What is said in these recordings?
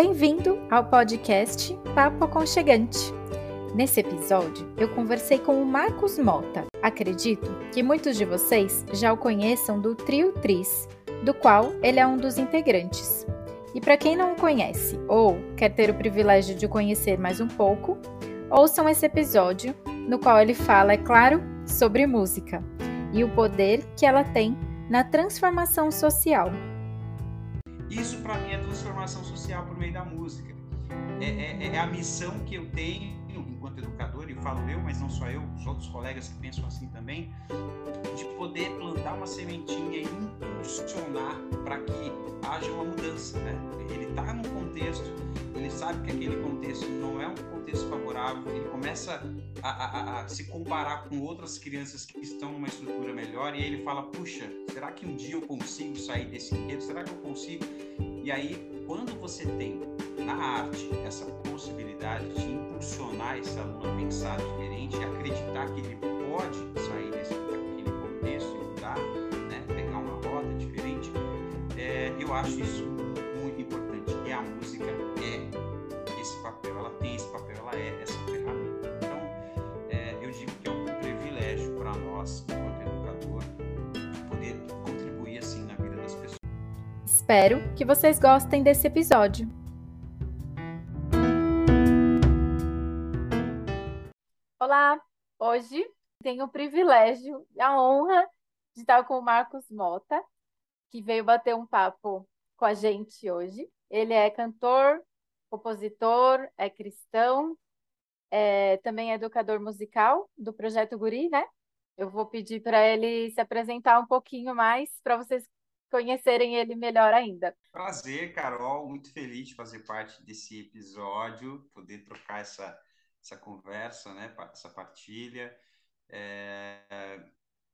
Bem-vindo ao podcast Papo Aconchegante. Nesse episódio, eu conversei com o Marcos Mota. Acredito que muitos de vocês já o conheçam do Trio Tris, do qual ele é um dos integrantes. E para quem não o conhece ou quer ter o privilégio de conhecer mais um pouco, ouçam esse episódio, no qual ele fala, é claro, sobre música e o poder que ela tem na transformação social. Isso para mim é transformação social por meio da música. É, é, é, a missão que eu tenho enquanto educador, e falo eu, mas não só eu, os outros colegas que pensam assim também, de poder plantar uma sementinha e impulsionar para que haja uma mudança. Né? Ele está num contexto, ele sabe que aquele contexto não é um contexto favorável, ele começa a, a, a, se comparar com outras crianças que estão numa estrutura melhor e ele fala: puxa, será que um dia eu consigo sair desse enredo? Será que eu consigo? E aí, quando você tem na arte essa possibilidade de impulsionar esse aluno a pensar diferente e acreditar que ele pode sair desse daquele contexto e mudar, né, pegar uma rota diferente, é, eu acho isso Espero que vocês gostem desse episódio. Olá! Hoje tenho o privilégio e a honra de estar com o Marcos Mota, que veio bater um papo com a gente hoje. Ele é cantor, compositor, é cristão, é, também é educador musical do Projeto Guri, né? Eu vou pedir para ele se apresentar um pouquinho mais para vocês conhecerem ele melhor ainda. Prazer, Carol, muito feliz de fazer parte desse episódio, poder trocar essa essa conversa, né, essa partilha. É,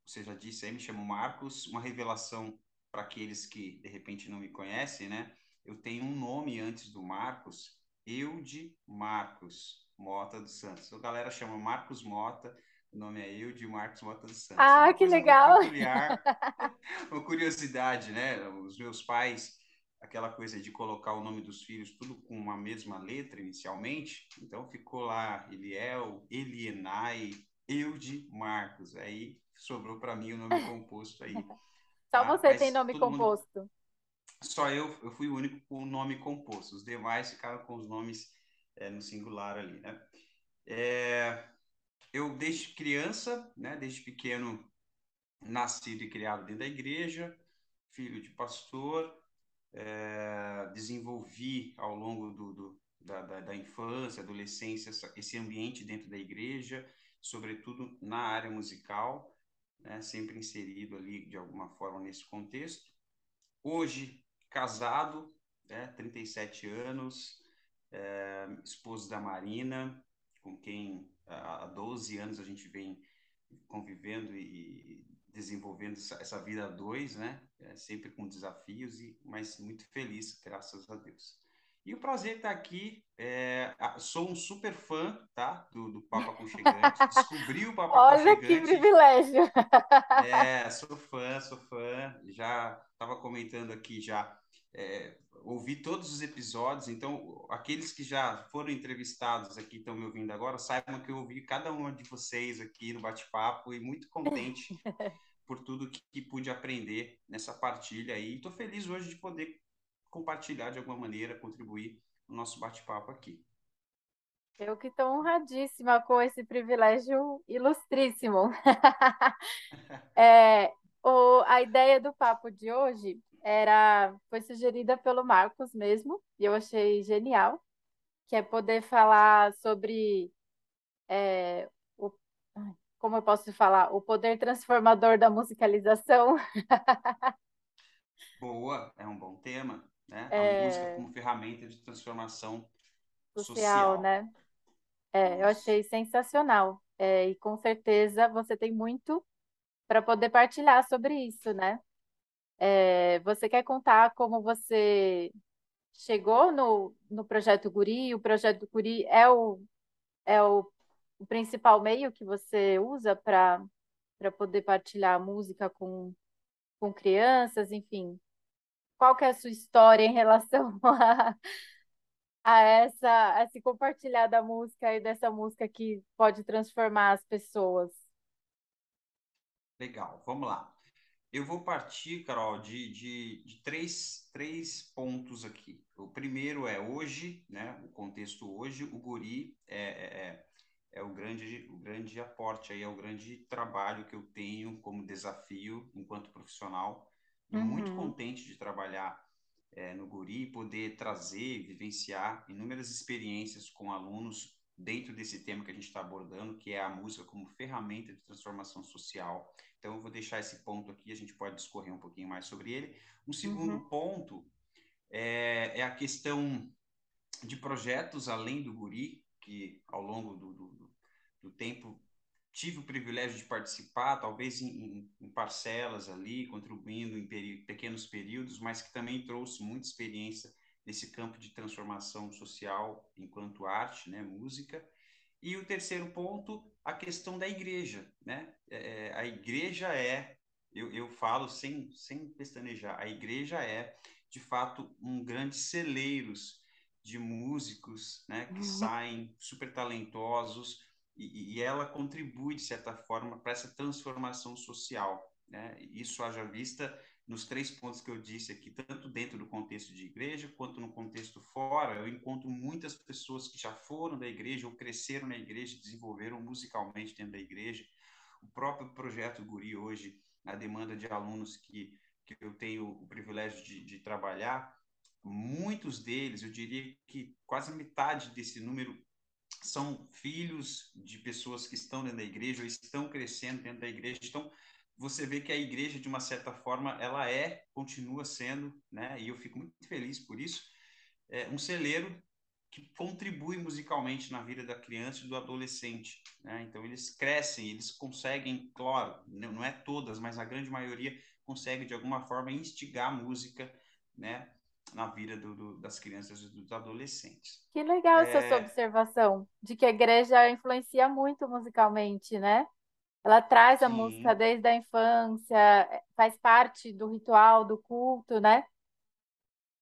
você já disse aí, me chamo Marcos, uma revelação para aqueles que de repente não me conhecem, né? Eu tenho um nome antes do Marcos, Eude Marcos Mota dos Santos. A galera chama Marcos Mota, o nome é Eude Marcos Mota dos Santos. Ah, que legal! Peculiar, uma curiosidade, né? Os meus pais aquela coisa de colocar o nome dos filhos tudo com uma mesma letra inicialmente. Então ficou lá Eliel, Elienai, Eude Marcos. Aí sobrou para mim o nome composto aí. Só tá? você Mas tem nome composto. Mundo... Só eu, eu fui o único com o nome composto. Os demais ficaram com os nomes é, no singular ali, né? É, eu desde criança, né, desde pequeno, nascido e criado dentro da igreja, filho de pastor, é, desenvolvi ao longo do, do da, da, da, infância, adolescência, esse ambiente dentro da igreja, sobretudo na área musical, né, sempre inserido ali de alguma forma nesse contexto. Hoje, casado, né, 37 anos, é, esposo da Marina, com quem há 12 anos a gente vem convivendo e desenvolvendo essa, vida a dois, né? É, sempre com desafios, e, mas muito feliz, graças a Deus. E o prazer estar aqui. É, sou um super fã, tá? Do, do Papa Aconchegante. Descobri o Papa Olha Olha que privilégio! É, sou fã, sou fã. Já estava comentando aqui já. É, ouvi todos os episódios, então aqueles que já foram entrevistados aqui estão me ouvindo agora, saibam que eu ouvi cada uma de vocês aqui no bate-papo e muito contente por tudo que, que, pude aprender nessa partilha aí. Estou feliz hoje de poder compartilhar de alguma maneira, contribuir no nosso bate-papo aqui. Eu que estou honradíssima com esse privilégio ilustríssimo. é, o, a ideia do papo de hoje era foi sugerida pelo Marcos mesmo, e eu achei genial, que é poder falar sobre é, o, como eu posso falar, o poder transformador da musicalização. Boa, é um bom tema, né? É... A música como ferramenta de transformação social, social. né? É, eu achei sensacional. É, e com certeza você tem muito para poder partilhar sobre isso, né? É, você quer contar como você chegou no, no projeto Guri? O projeto Guri é o, é o, o principal meio que você usa para poder partilhar música com, com crianças, enfim. Qual que é a sua história em relação a, a essa, a se compartilhar da música e dessa música que pode transformar as pessoas. Legal, vamos lá. Eu vou partir, Carol, de, de, de, três, três pontos aqui. O primeiro é hoje, né? O contexto hoje, o guri é, é, é, é o, grande, o grande aporte aí, é o grande trabalho que eu tenho como desafio enquanto profissional. Uhum. Muito contente de trabalhar é, no guri e poder trazer, vivenciar inúmeras experiências com alunos dentro desse tema que a gente está abordando, que é a música como ferramenta de transformação social. Então, eu vou deixar esse ponto aqui, a gente pode discorrer um pouquinho mais sobre ele. Um segundo uhum. ponto é, é, a questão de projetos além do Guri, que ao longo do, do, do tempo tive o privilégio de participar, talvez em, em parcelas ali, contribuindo em peri pequenos períodos, mas que também trouxe muita experiência nesse campo de transformação social enquanto arte, né, música. E o terceiro ponto, a questão da igreja, né? É, é, a igreja é, eu, eu falo sem, sem pestanejar, a igreja é, de fato, um grande celeiros de músicos, né, que uhum. saem super talentosos e, e ela contribui, de certa forma, para essa transformação social, né? Isso haja vista nos três pontos que eu disse aqui, tanto dentro do contexto de igreja quanto no contexto fora, eu encontro muitas pessoas que já foram da igreja ou cresceram na igreja, desenvolveram musicalmente dentro da igreja. O próprio projeto Guri hoje, a demanda de alunos que, que eu tenho o privilégio de, de trabalhar, muitos deles, eu diria que quase metade desse número são filhos de pessoas que estão dentro da igreja ou estão crescendo dentro da igreja. Então, você vê que a igreja, de uma certa forma, ela é, continua sendo, né? E eu fico muito feliz por isso, é um celeiro que contribui musicalmente na vida da criança e do adolescente, né? Então eles crescem, eles conseguem, claro, não é todas, mas a grande maioria consegue de alguma forma instigar a música, né? Na vida do, do, das crianças e dos adolescentes. Que legal é... essa sua observação de que a igreja influencia muito musicalmente, né? Ela traz a Sim. música desde a infância, é, faz parte do ritual, do culto, né?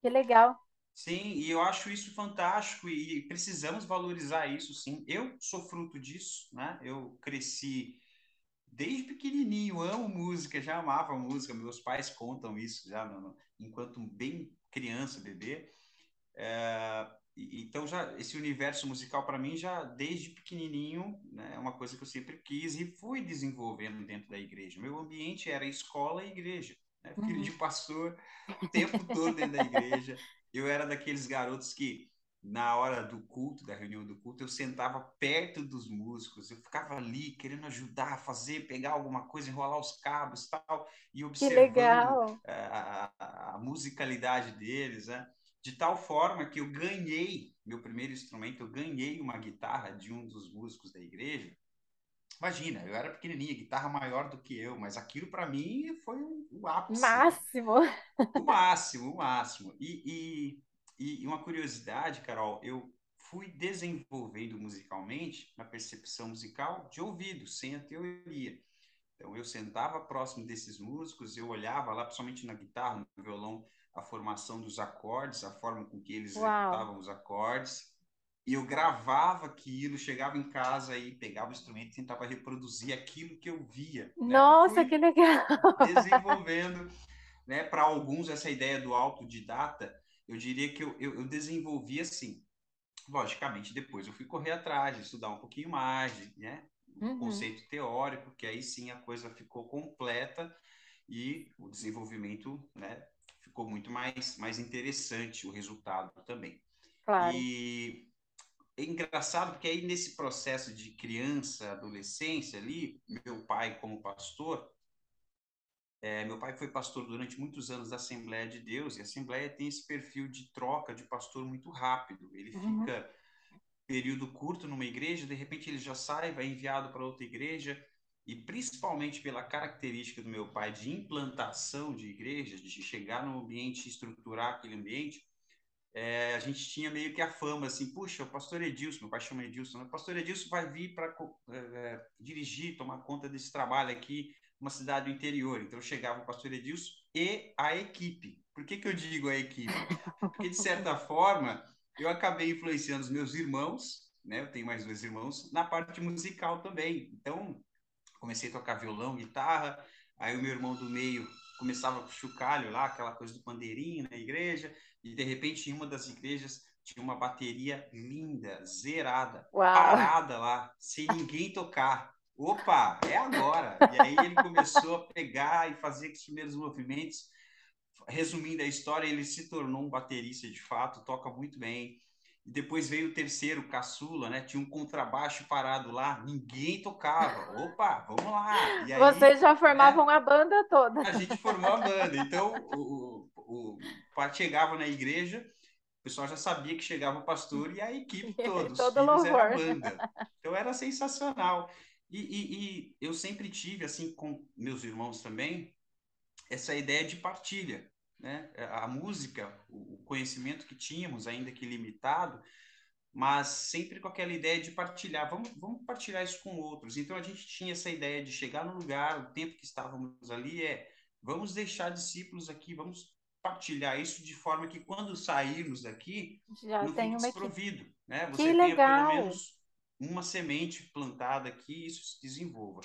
Que legal. Sim, e eu acho isso fantástico e precisamos valorizar isso, sim. Eu sou fruto disso, né? Eu cresci desde pequenininho, amo música, já amava música. Meus pais contam isso já no, no, enquanto bem criança, bebê. É, então já esse universo musical para mim já desde pequenininho né, é uma coisa que eu sempre quis e fui desenvolvendo dentro da igreja. Meu ambiente era escola e igreja, né? filho uhum. de pastor o tempo todo dentro da igreja. Eu era daqueles garotos que na hora do culto, da reunião do culto, eu sentava perto dos músicos, eu ficava ali querendo ajudar a fazer, pegar alguma coisa, enrolar os cabos tal, e observando a, a, a musicalidade deles, né? De tal forma que eu ganhei meu primeiro instrumento, eu ganhei uma guitarra de um dos músicos da igreja. Imagina, eu era pequenininha, guitarra maior do que eu, mas aquilo para mim foi o, o ápice. Máximo. O máximo, o máximo. E, e, e uma curiosidade, Carol, eu fui desenvolvendo musicalmente, na percepção musical, de ouvido, sem a teoria. Então, eu sentava próximo desses músicos, eu olhava lá, principalmente na guitarra, no violão, a formação dos acordes, a forma com que eles Uau. executavam os acordes. E eu gravava aquilo, chegava em casa e pegava o instrumento e tentava reproduzir aquilo que eu via. Né? Nossa, que legal! Desenvolvendo, né, para alguns, essa ideia do autodidata, eu diria que eu, eu, eu desenvolvi assim. Logicamente, depois eu fui correr atrás, estudar um pouquinho mais, né? Uhum. conceito teórico, que aí sim a coisa ficou completa e o desenvolvimento né, ficou muito mais, mais interessante o resultado também. Claro. E é engraçado porque aí nesse processo de criança, adolescência ali, meu pai como pastor, é, meu pai foi pastor durante muitos anos da Assembleia de Deus, e a Assembleia tem esse perfil de troca de pastor muito rápido. Ele uhum. fica período curto numa igreja, de repente ele já sai, vai enviado para outra igreja, e principalmente pela característica do meu pai de implantação de igrejas, de chegar no ambiente, estruturar aquele ambiente, é, a gente tinha meio que a fama assim, puxa, o pastor Edilson, meu pai chama Edilson, né? o pastor Edilson vai vir para é, é, dirigir, tomar conta desse trabalho aqui, uma cidade do interior. Então chegava o pastor Edilson e a equipe. Por que, que eu digo a equipe? Porque, de certa forma, eu acabei influenciando os meus irmãos, né? Eu tenho mais dois irmãos, na parte musical também. Então, comecei a tocar violão, guitarra, aí o meu irmão do meio começava com o chocalho lá, aquela coisa do pandeirinho na igreja, e de repente em uma das igrejas tinha uma bateria linda, zerada, Uau. parada lá, sem ninguém tocar. Opa, é agora! E aí ele começou a pegar e fazer os primeiros movimentos. Resumindo a história, ele se tornou um baterista de fato, toca muito bem. E depois veio o terceiro, caçula, né? Tinha um contrabaixo parado lá, ninguém tocava. Opa, vamos lá! E aí, Vocês já formavam né, a banda toda. A gente formou a banda. Então, o, o, o chegava na igreja, o pessoal já sabia que chegava o pastor e a equipe todos. Todo filhos louvor. era banda. Então era sensacional. E, e, e, eu sempre tive, assim, com meus irmãos também, essa ideia de partilha. Né? A música, o conhecimento que tínhamos, ainda que limitado, mas sempre com aquela ideia de partilhar. Vamos, vamos partilhar isso com outros. Então a gente tinha essa ideia de chegar no lugar, o tempo que estávamos ali é vamos deixar discípulos aqui, vamos partilhar isso de forma que quando sairmos daqui, Já não fique desprovido, equipe. né? Você que tenha legal. pelo menos uma semente plantada aqui e isso se desenvolva.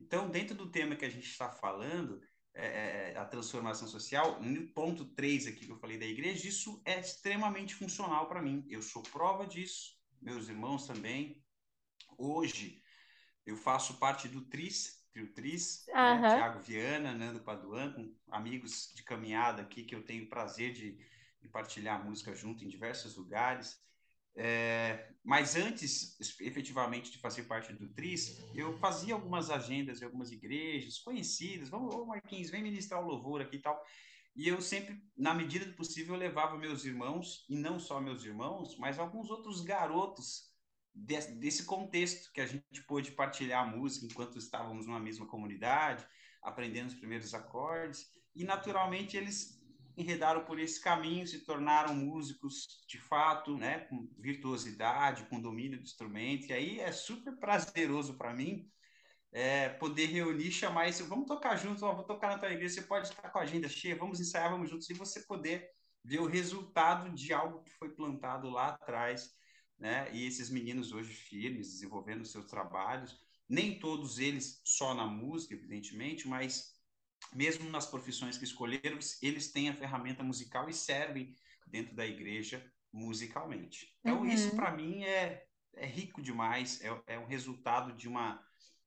Então, dentro do tema que a gente está falando, é, é a transformação social, no ponto 3 aqui que eu falei da igreja, isso é extremamente funcional para mim. Eu sou prova disso, meus irmãos também. Hoje, eu faço parte do TRIS, Trio Tris, uhum. né? Tiago Viana, Nando Paduan, com amigos de caminhada aqui que eu tenho prazer de, de partilhar música junto em diversos lugares. É, mas antes, efetivamente, de fazer parte do TRIS, eu fazia algumas agendas em algumas igrejas conhecidas. Vamos, ô Marquinhos, vem ministrar o louvor aqui e tal. E eu sempre, na medida do possível, levava meus irmãos, e não só meus irmãos, mas alguns outros garotos desse contexto que a gente pôde partilhar a música enquanto estávamos numa mesma comunidade, aprendendo os primeiros acordes, e naturalmente eles enredaram por esse caminho, se tornaram músicos de fato, né, com virtuosidade, com domínio do instrumento, e aí é super prazeroso para mim é, poder reunir, chamar vamos tocar juntos, ó, vou tocar na tua igreja, você pode estar com a agenda cheia, vamos ensaiar, vamos juntos, e você poder ver o resultado de algo que foi plantado lá atrás, né? E esses meninos hoje firmes, desenvolvendo seus trabalhos, nem todos eles só na música, evidentemente, mas mesmo nas profissões que escolheram, eles têm a ferramenta musical e servem dentro da igreja musicalmente. Então, uhum. isso para mim é, é rico demais, é, é um resultado de uma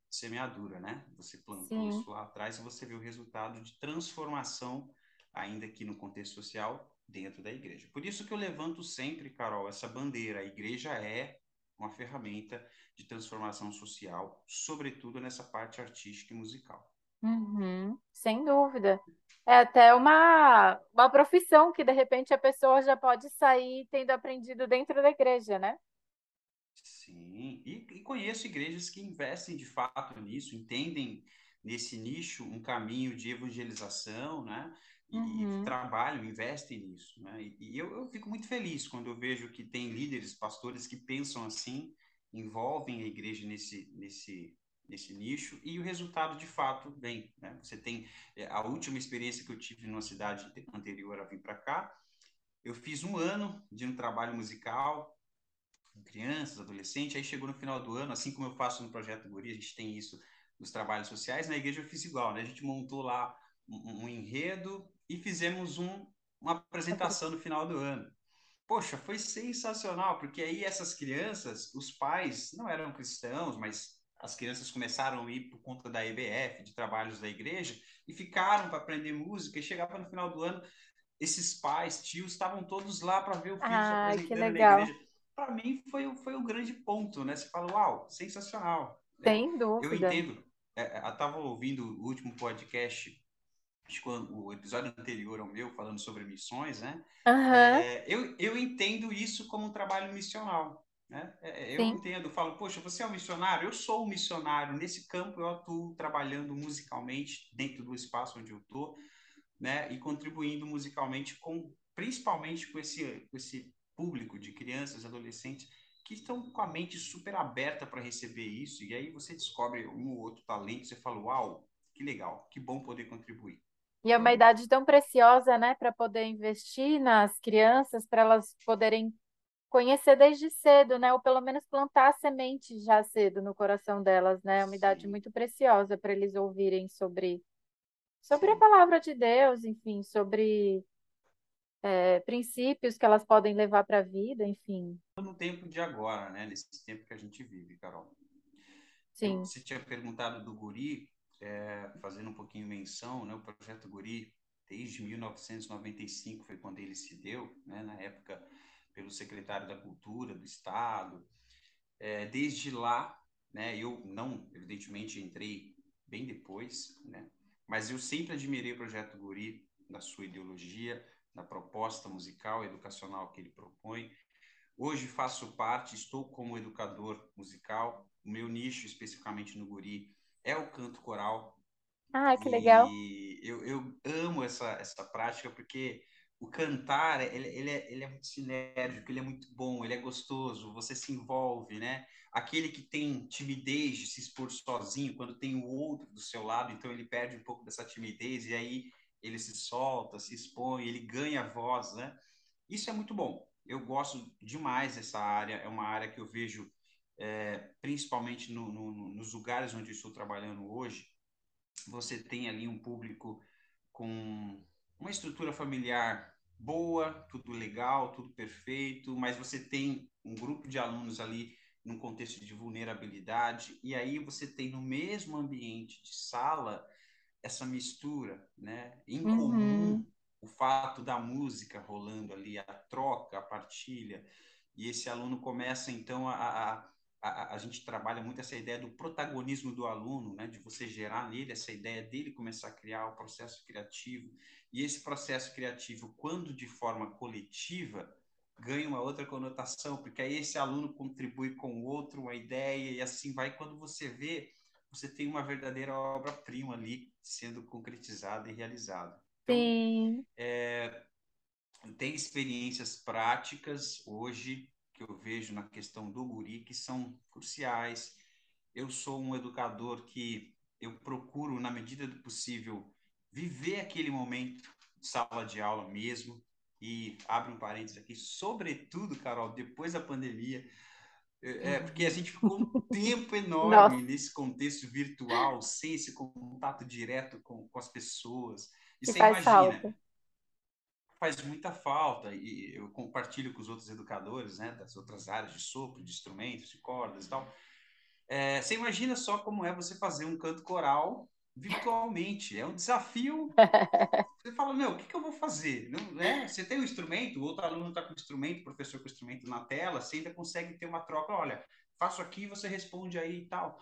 semeadura, né? Você plantou Sim. isso lá atrás e você vê o resultado de transformação, ainda aqui no contexto social, dentro da igreja. Por isso que eu levanto sempre, Carol, essa bandeira. A igreja é uma ferramenta de transformação social, sobretudo nessa parte artística e musical. Uhum, sem dúvida. É até uma, uma profissão que, de repente, a pessoa já pode sair tendo aprendido dentro da igreja, né? Sim, e, e conheço igrejas que investem de fato nisso, entendem nesse nicho um caminho de evangelização, né? e, uhum. trabalham, investem nisso. Né? E, e eu, eu, fico muito feliz quando eu vejo que tem líderes, pastores que pensam assim, envolvem a igreja nesse, nesse, nesse nicho e o resultado de fato vem. Né? Você tem é, a última experiência que eu tive numa cidade anterior a vir para cá. Eu fiz um ano de um trabalho musical com crianças, adolescentes. Aí chegou no final do ano, assim como eu faço no projeto Guri, a gente tem isso nos trabalhos sociais. Na igreja eu fiz igual, né? A gente montou lá um, um enredo e fizemos um, uma apresentação no final do ano. Poxa, foi sensacional, porque aí essas crianças, os pais não eram cristãos, mas as crianças começaram a ir por conta da EBF, de trabalhos da igreja, e ficaram para aprender música, e chegava no final do ano, esses pais, tios, estavam todos lá para ver o filho ah, se apresentando na igreja. Para mim foi, foi um grande ponto, né? Você fala, uau, sensacional. Sem dúvida. Eu entendo. É, eu estava ouvindo o último podcast acho que o episódio anterior ao meu, falando sobre missões, né? Uhum. É, eu, eu entendo isso como um trabalho missional. Né? É, é, eu Sim. entendo, falo, poxa, você é um missionário? Eu sou um missionário. Nesse campo eu atuo trabalhando musicalmente dentro do espaço onde eu estou, né? E contribuindo musicalmente com, principalmente com esse, com esse público de crianças, adolescentes que estão com a mente super aberta para receber isso. E aí você descobre um ou outro talento, você fala, uau, que legal, que bom poder contribuir. E é uma idade tão preciosa, né, para poder investir nas crianças, para elas poderem conhecer desde cedo, né? Ou pelo menos plantar a semente já cedo no coração delas, né? É uma idade muito preciosa para eles ouvirem sobre, sobre a palavra de Deus, enfim, sobre é, princípios que elas podem levar para a vida, enfim. No tempo de agora, né? Nesse tempo que a gente vive, Carol. Sim. Eu, você tinha perguntado do Guri, é, fazendo um pouquinho menção, né? O projeto Guri, desde 1995 foi quando ele se deu, né? Na época pelo secretário da Cultura do Estado. É, desde lá, né? Eu não, evidentemente, entrei bem depois, né? Mas eu sempre admirei o projeto Guri, da sua ideologia, da proposta musical e educacional que ele propõe. Hoje faço parte, estou como educador musical. O meu nicho, especificamente no Guri, é o canto coral. Ah, que legal. E eu, eu amo essa, essa prática porque o cantar, ele, ele, é, ele é muito sinérgico, ele é muito bom, ele é gostoso, você se envolve, né? Aquele que tem timidez de se expor sozinho, quando tem o outro do seu lado, então ele perde um pouco dessa timidez e aí ele se solta, se expõe, ele ganha voz, né? Isso é muito bom. Eu gosto demais dessa área, é uma área que eu vejo, é, principalmente no, no, nos lugares onde eu estou trabalhando hoje, você tem ali um público com uma estrutura familiar boa, tudo legal, tudo perfeito, mas você tem um grupo de alunos ali num contexto de vulnerabilidade, e aí você tem no mesmo ambiente de sala essa mistura, né? Em uhum. comum, o fato da música rolando ali, a troca, a partilha, e esse aluno começa então a, a, a, a gente trabalha muito essa ideia do protagonismo do aluno, né? De você gerar nele essa ideia dele começar a criar o processo criativo, e esse processo criativo, quando de forma coletiva, ganha uma outra conotação, porque aí esse aluno contribui com o outro, uma ideia, e assim vai. Quando você vê você tem uma verdadeira obra-prima ali sendo concretizada e realizada. Então, Sim. É, tem experiências práticas hoje que eu vejo na questão do guri que são cruciais. Eu sou um educador que eu procuro, na medida do possível, viver aquele momento de sala de aula mesmo. E abre um parênteses aqui, sobretudo, Carol, depois da pandemia, é, é, porque a gente ficou um tempo enorme Nossa. nesse contexto virtual, sem esse contato direto com, com as pessoas. E você faz imagina, falta. Faz muita falta. E eu compartilho com os outros educadores, né, das outras áreas de sopro, de instrumentos, de cordas e tal. É, você imagina só como é você fazer um canto coral virtualmente. É um desafio. Você fala, meu, o que, que eu vou fazer? Não, é? Você tem um instrumento, o outro aluno está com o instrumento, o professor com o instrumento na tela, você ainda consegue ter uma troca. Olha, faço aqui, você responde aí e tal.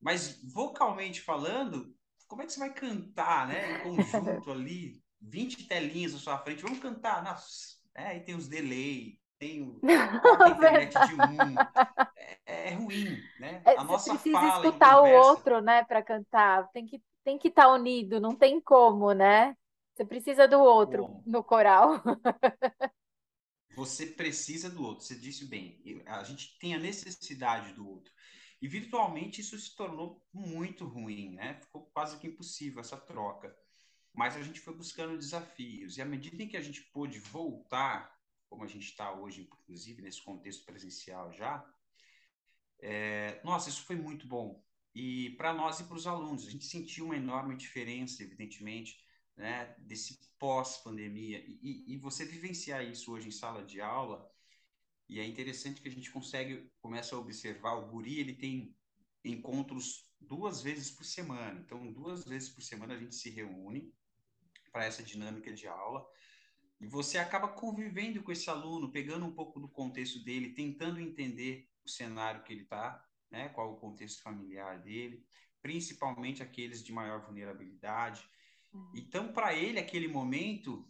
Mas vocalmente falando, como é que você vai cantar, né? Em conjunto ali, 20 telinhas na sua frente, vamos cantar. Nossa, é, aí tem os delay, tem o internet de um. É, é ruim, né? É, a nossa você precisa escutar o outro, né, para cantar. Tem que tem que estar tá unido, não tem como, né? Você precisa do outro Bom, no coral. você precisa do outro. Você disse bem. A gente tem a necessidade do outro. E virtualmente isso se tornou muito ruim, né? Ficou quase que impossível essa troca. Mas a gente foi buscando desafios. E à medida em que a gente pôde voltar como a gente está hoje, inclusive nesse contexto presencial já, é, nossa, isso foi muito bom. E para nós e para os alunos, a gente sentiu uma enorme diferença, evidentemente, né, desse pós-pandemia. E, e, você vivenciar isso hoje em sala de aula, e é interessante que a gente consegue, começa a observar, o Guri, ele tem encontros duas vezes por semana. Então, duas vezes por semana a gente se reúne para essa dinâmica de aula. E você acaba convivendo com esse aluno, pegando um pouco do contexto dele, tentando entender o cenário que ele está, né? qual o contexto familiar dele, principalmente aqueles de maior vulnerabilidade. Uhum. Então, para ele, aquele momento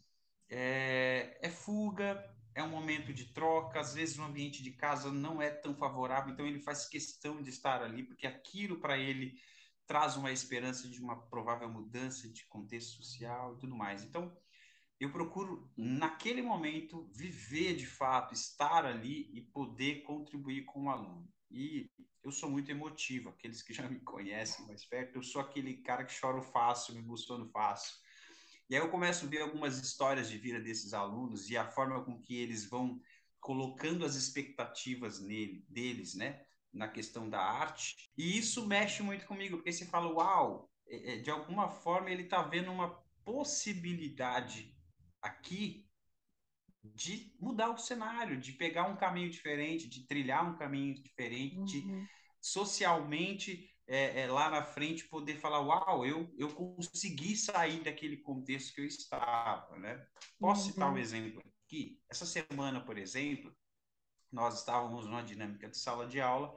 é, é fuga, é um momento de troca, às vezes o ambiente de casa não é tão favorável, então ele faz questão de estar ali, porque aquilo para ele traz uma esperança de uma provável mudança de contexto social e tudo mais. Então, eu procuro, naquele momento, viver de fato, estar ali e poder contribuir com o aluno. E eu sou muito emotivo, aqueles que já me conhecem mais perto, eu sou aquele cara que choro fácil, me emociono fácil. E aí eu começo a ver algumas histórias de vida desses alunos e a forma com que eles vão colocando as expectativas nele, deles, né? Na questão da arte. E isso mexe muito comigo, porque você fala, uau, é, é, de alguma forma ele está vendo uma possibilidade aqui de mudar o cenário, de pegar um caminho diferente, de trilhar um caminho diferente, uhum. socialmente é, é, lá na frente poder falar, uau, eu, eu consegui sair daquele contexto que eu estava, né? Posso uhum. citar um exemplo aqui? Essa semana, por exemplo, nós estávamos numa dinâmica de sala de aula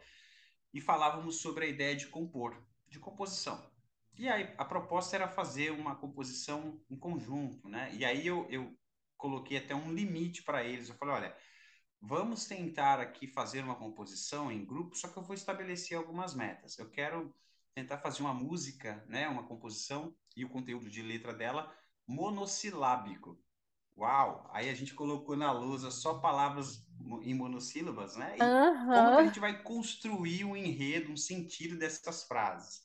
e falávamos sobre a ideia de compor, de composição. E aí a proposta era fazer uma composição em conjunto, né? E aí eu, eu coloquei até um limite para eles. Eu falei, olha, vamos tentar aqui fazer uma composição em grupo, só que eu vou estabelecer algumas metas. Eu quero tentar fazer uma música, né, uma composição e o conteúdo de letra dela monossilábico. Uau! Aí a gente colocou na lousa só palavras em monossílabas, né? E uhum. como a gente vai construir um enredo, um sentido dessas frases?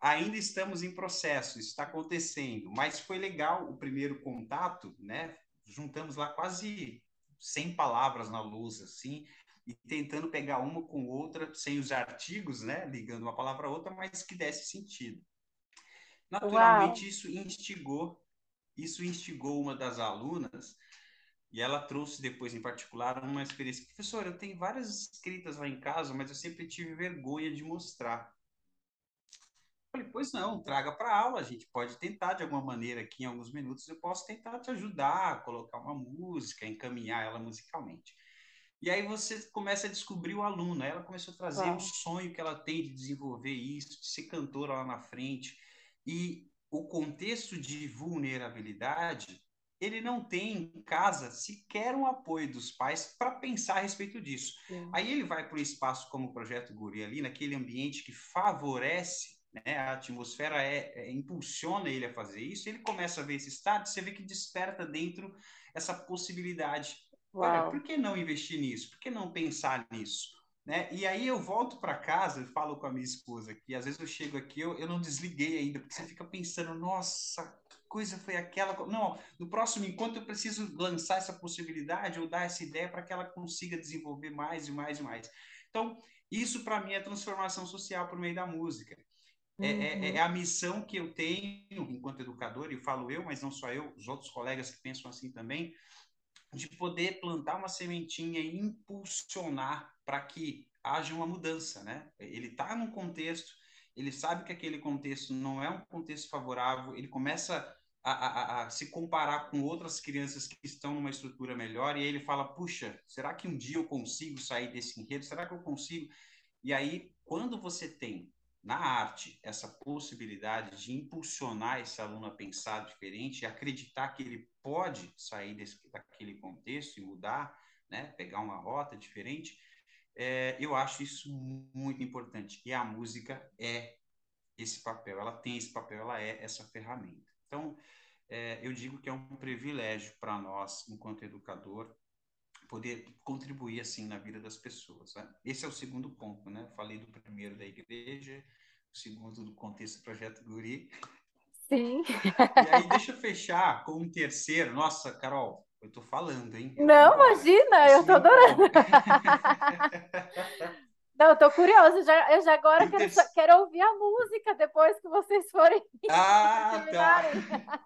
Ainda estamos em processo, isso está acontecendo, mas foi legal o primeiro contato, né? Juntamos lá quase 100 palavras na lousa, assim, e tentando pegar uma com outra, sem os artigos, né? Ligando uma palavra a outra, mas que desse sentido. Naturalmente, Uau. isso instigou isso instigou uma das alunas e ela trouxe depois, em particular, uma experiência. Professor, eu tenho várias escritas lá em casa, mas eu sempre tive vergonha de mostrar. Falei, pois não, traga para aula, a gente pode tentar de alguma maneira aqui em alguns minutos, eu posso tentar te ajudar a colocar uma música, encaminhar ela musicalmente. E aí você começa a descobrir o aluno, ela começou a trazer o um sonho que ela tem de desenvolver isso, de ser cantora lá na frente. E o contexto de vulnerabilidade, ele não tem em casa sequer um apoio dos pais para pensar a respeito disso. Aí ele vai para o espaço como o Projeto Guri ali, naquele ambiente que favorece, né, a atmosfera é, é, impulsiona ele a fazer isso, ele começa a ver esse estado, você vê que desperta dentro essa possibilidade. Olha, por que não investir nisso? Por que não pensar nisso? Né? E aí eu volto para casa e falo com a minha esposa que às vezes eu chego aqui, eu, eu não desliguei ainda, porque você fica pensando, nossa, que coisa foi aquela? Não, no próximo encontro eu preciso lançar essa possibilidade ou dar essa ideia para que ela consiga desenvolver mais e mais e mais. Então, isso para mim é transformação social por meio da música. É, é, é, uhum. é, a missão que eu tenho enquanto educador, e falo eu, mas não só eu, os outros colegas que pensam assim também, de poder plantar uma sementinha e impulsionar para que haja uma mudança, né? Ele está num contexto, ele sabe que aquele contexto não é um contexto favorável, ele começa a, a, a, se comparar com outras crianças que estão numa estrutura melhor e aí ele fala, puxa, será que um dia eu consigo sair desse enredo? Será que eu consigo? E aí, quando você tem na arte essa possibilidade de impulsionar esse aluno a pensar diferente acreditar que ele pode sair desse, daquele contexto e mudar, né, pegar uma rota diferente, é, eu acho isso muito importante. E a música é esse papel, ela tem esse papel, ela é essa ferramenta. Então, é, eu digo que é um privilégio para nós, enquanto educador, poder contribuir assim na vida das pessoas. Né? Esse é o segundo ponto, né? Falei do primeiro da igreja, o segundo do contexto do projeto Guri. Sim. E aí deixa eu fechar com um terceiro. Nossa, Carol, eu tô falando, hein? Eu Não, imagina, eu tô adorando. Não, eu tô curiosa, já, eu já agora quero, quero ouvir a música depois que vocês forem Ah, tá.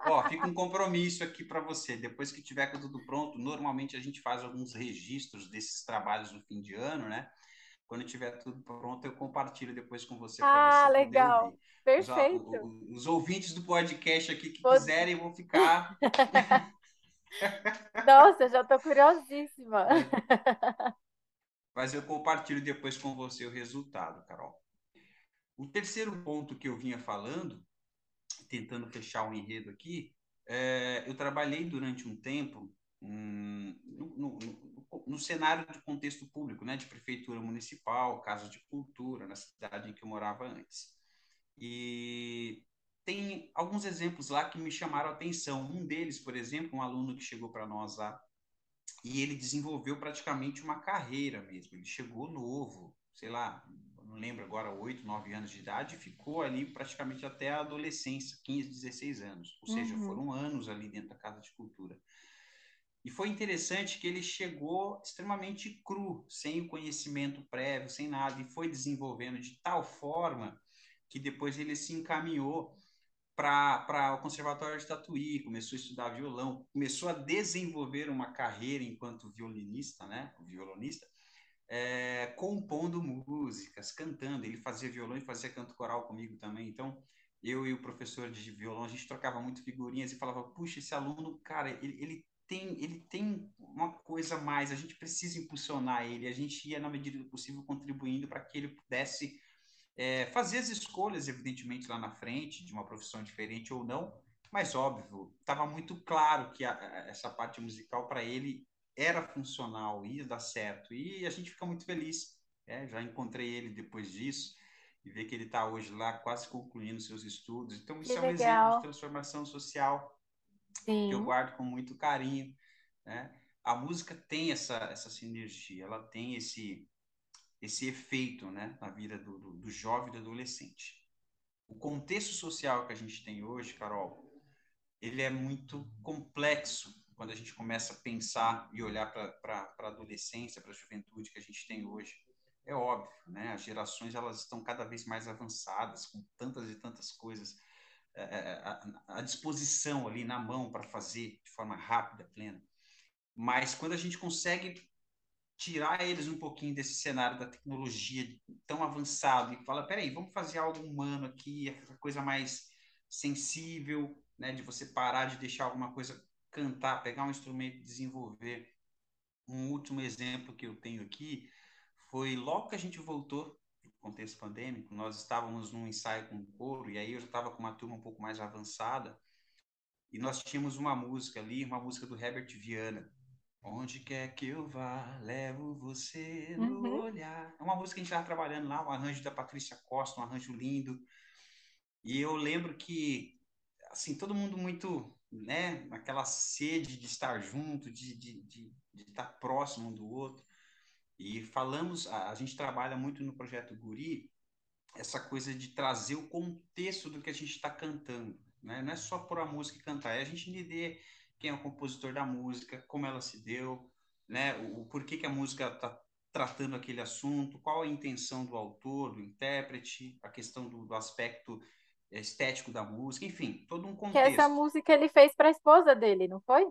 Ó, fica um compromisso aqui para você. Depois que tiver tudo pronto, normalmente a gente faz alguns registros desses trabalhos no fim de ano, né? Quando tiver tudo pronto, eu compartilho depois com você. Ah, você legal. Perfeito. Os, os, ouvintes do podcast aqui que quiserem vão ficar. Nossa, já estou curiosíssima. Mas eu compartilho depois com você o resultado, Carol. O terceiro ponto que eu vinha falando, tentando fechar o enredo aqui, é, eu trabalhei durante um tempo hum, no, no, no, no, cenário de contexto público, né, de prefeitura municipal, casa de cultura, na cidade em que eu morava antes. E tem alguns exemplos lá que me chamaram a atenção. Um deles, por exemplo, um aluno que chegou para nós lá e ele desenvolveu praticamente uma carreira mesmo. Ele chegou novo, sei lá, não lembro agora, 8, 9 anos de idade, e ficou ali praticamente até a adolescência, 15, 16 anos. Ou seja, uhum. foram anos ali dentro da Casa de Cultura. E foi interessante que ele chegou extremamente cru, sem o conhecimento prévio, sem nada, e foi desenvolvendo de tal forma que depois ele se encaminhou para o Conservatório de Tatuí, começou a estudar violão, começou a desenvolver uma carreira enquanto violinista, né, violonista, é, compondo músicas, cantando. Ele fazia violão e fazia canto coral comigo também. Então, eu e o professor de violão, a gente trocava muito figurinhas e falava: puxa, esse aluno, cara, ele, ele tem, ele tem uma coisa a mais, a gente precisa impulsionar ele. A gente ia, na medida do possível, contribuindo para que ele pudesse é, fazer as escolhas, evidentemente, lá na frente, de uma profissão diferente ou não, mas óbvio, estava muito claro que a, a, essa parte musical para ele era funcional, ia dar certo, e a gente fica muito feliz. É, já encontrei ele depois disso e ver que ele está hoje lá quase concluindo seus estudos. Então, isso que é um legal. exemplo de transformação social Sim. que eu guardo com muito carinho. Né? A música tem essa, essa sinergia, ela tem esse, esse efeito né, na vida do, do, do jovem e do adolescente. O contexto social que a gente tem hoje, Carol, ele é muito complexo quando a gente começa a pensar e olhar para a adolescência, para a juventude que a gente tem hoje. É óbvio, né? As gerações elas estão cada vez mais avançadas, com tantas e tantas coisas é, é, à disposição ali na mão para fazer de forma rápida, plena. Mas quando a gente consegue tirar eles um pouquinho desse cenário da tecnologia tão avançado e fala, peraí, vamos fazer algo humano aqui, essa coisa mais sensível, né, de você parar de deixar alguma coisa cantar, pegar um instrumento e desenvolver. Um último exemplo que eu tenho aqui foi logo que a gente voltou do contexto pandêmico, nós estávamos num ensaio com coro e aí eu estava com uma turma um pouco mais avançada e nós tínhamos uma música ali, uma música do Herbert Viana, Onde quer que eu vá, levo você no uhum. olhar. É uma música que a gente estava trabalhando lá, um arranjo da Patrícia Costa, um arranjo lindo. E eu lembro que, assim, todo mundo muito, né, aquela sede de estar junto, de, de, de, de estar próximo um do outro. E falamos, a, a gente trabalha muito no projeto Guri, essa coisa de trazer o contexto do que a gente está cantando. Né? Não é só por a música cantar, é a gente entender quem é o compositor da música, como ela se deu, né? O, o porquê que a música está tratando aquele assunto, qual a intenção do autor, do intérprete, a questão do, do aspecto estético da música, enfim, todo um contexto. Que essa música ele fez para a esposa dele, não foi?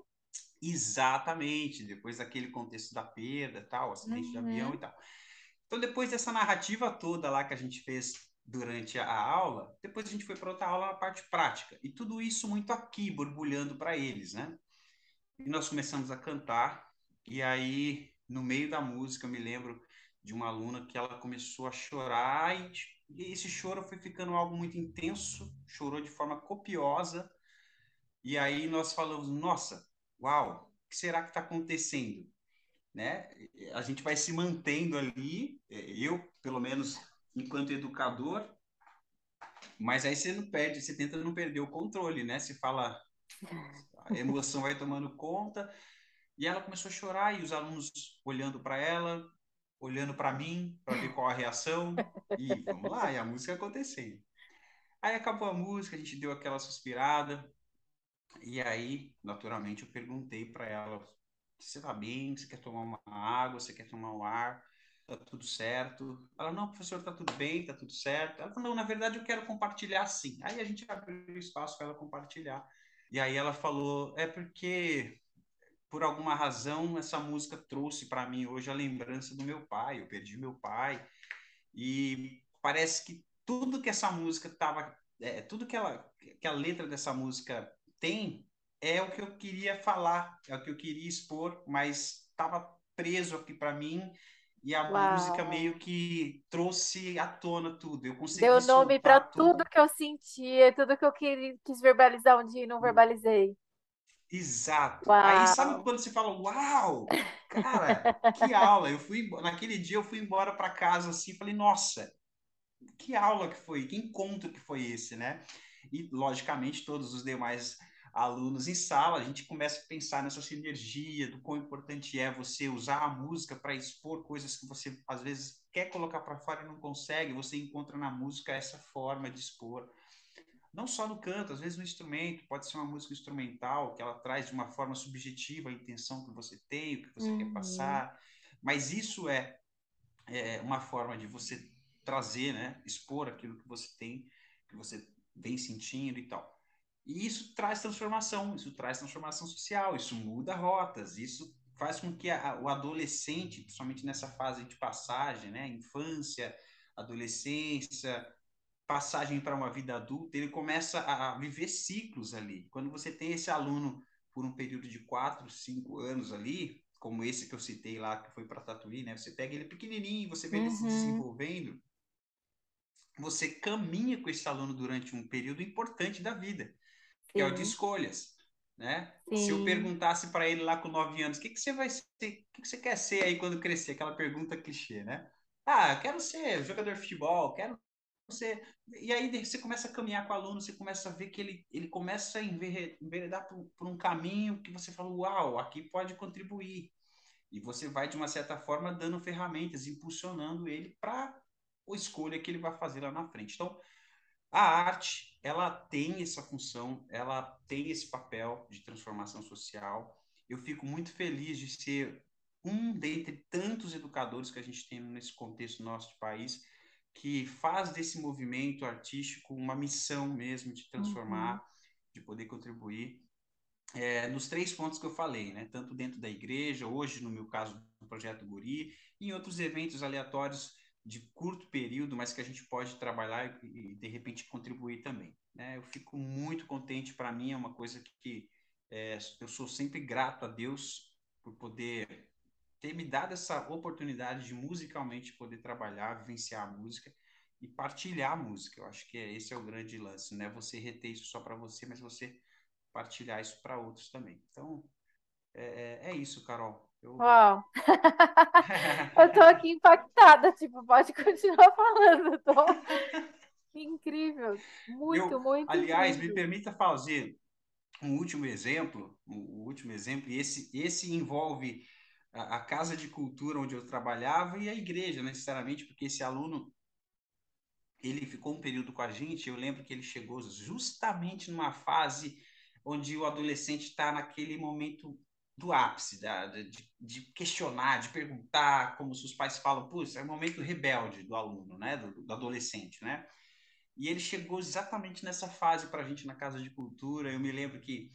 Exatamente, depois daquele contexto da perda, tal, acidente uhum. de avião e tal. Então, depois dessa narrativa toda lá que a gente fez durante a aula, depois a gente foi para outra aula na parte prática. E tudo isso muito aqui, borbulhando para eles, né? E nós começamos a cantar, e aí, no meio da música, eu me lembro de uma aluna que ela começou a chorar, e, e esse choro foi ficando algo muito intenso, chorou de forma copiosa, e aí nós falamos, nossa, uau, o que será que está acontecendo? Né? A gente vai se mantendo ali, eu, pelo menos, enquanto educador, mas aí você não perde, você tenta não perder o controle, né? Se fala, a emoção vai tomando conta, e ela começou a chorar e os alunos olhando para ela, olhando para mim, para ver qual a reação, e vamos lá, e a música acontecendo. Aí acabou a música, a gente deu aquela suspirada, e aí, naturalmente, eu perguntei para ela: você está bem? Você quer tomar uma água? Você quer tomar um ar? Tá tudo certo. Ela, não, professor, tá tudo bem, tá tudo certo. Ela falou, não, na verdade eu quero compartilhar sim. Aí a gente abriu espaço para ela compartilhar. E aí ela falou, é porque por alguma razão essa música trouxe para mim hoje a lembrança do meu pai. Eu perdi meu pai e parece que tudo que essa música tava, é, tudo que ela, que a letra dessa música tem é o que eu queria falar, é o que eu queria expor, mas estava preso aqui para mim e a Uau. música meio que trouxe à tona tudo. Eu consegui Deu nome para tudo que eu sentia, tudo que eu queria, quis verbalizar um dia e não hum. verbalizei. Exato. Uau. Aí sabe quando você fala, uau, cara, que aula. Eu fui naquele dia eu fui embora para casa assim, falei, nossa, que aula que foi, que encontro que foi esse, né? E logicamente todos os demais alunos em sala, a gente começa a pensar nessa sinergia, do quão importante é você usar a música para expor coisas que você às vezes quer colocar para fora e não consegue, você encontra na música essa forma de expor. não só no canto, às vezes no instrumento, pode ser uma música instrumental, que ela traz de uma forma subjetiva a intenção que você tem, o que você uhum. quer passar, mas isso é, é uma forma de você trazer, né, expor aquilo que você tem, que você vem sentindo e tal. E isso traz transformação, isso traz transformação social, isso muda rotas, isso faz com que a, o adolescente, principalmente nessa fase de passagem, né, infância, adolescência, passagem para uma vida adulta, ele começa a viver ciclos ali. Quando você tem esse aluno por um período de quatro, cinco anos ali, como esse que eu citei lá, que foi para Tatuí, né? Você pega ele pequenininho, você vê uhum. ele se uhum. desenvolvendo, você caminha com esse aluno durante um período importante da vida, que Sim. é o de escolhas, né? Se eu perguntasse para ele lá com nove anos, o que, que você vai ser, o que, que você quer ser aí quando crescer? Aquela pergunta clichê, né? Ah, quero ser jogador de futebol, quero ser. E aí você começa a caminhar com o aluno, você começa a ver que ele, ele começa a enveredar por, por um caminho que você fala, uau, aqui pode contribuir. E você vai, de uma certa forma, dando ferramentas, impulsionando ele para a escolha que ele vai fazer lá na frente. Então, a arte, ela tem essa função, ela tem esse papel de transformação social. Eu fico muito feliz de ser um dentre tantos educadores que a gente tem nesse contexto nosso de país, que faz desse movimento artístico uma missão mesmo de transformar, uhum. de poder contribuir é, nos três pontos que eu falei, né? Tanto dentro da igreja, hoje no meu caso do projeto Guri, e em outros eventos aleatórios de curto período, mas que a gente pode trabalhar e, de repente contribuir também. Né? Eu fico muito contente. Para mim é uma coisa que, é, eu sou sempre grato a Deus por poder ter me dado essa oportunidade de musicalmente poder trabalhar, vivenciar a música e partilhar a música. Eu acho que é, esse é o grande lance, não é você reter isso só para você, mas você partilhar isso para outros também. Então, é, é, é isso, Carol. Eu... Uau! eu tô aqui impactada, tipo, pode continuar falando, tô... Incrível, muito, eu, muito. Aliás, incrível. me permita fazer um último exemplo, um último exemplo, e esse, esse envolve a, a, casa de cultura onde eu trabalhava e a igreja, necessariamente, porque esse aluno ele ficou um período com a gente. Eu lembro que ele chegou justamente numa fase onde o adolescente está naquele momento do ápice, da, de, de, questionar, de perguntar, como os pais falam, putz, é o momento rebelde do aluno, né, do, do adolescente, né? E ele chegou exatamente nessa fase para a gente na Casa de Cultura. Eu me lembro que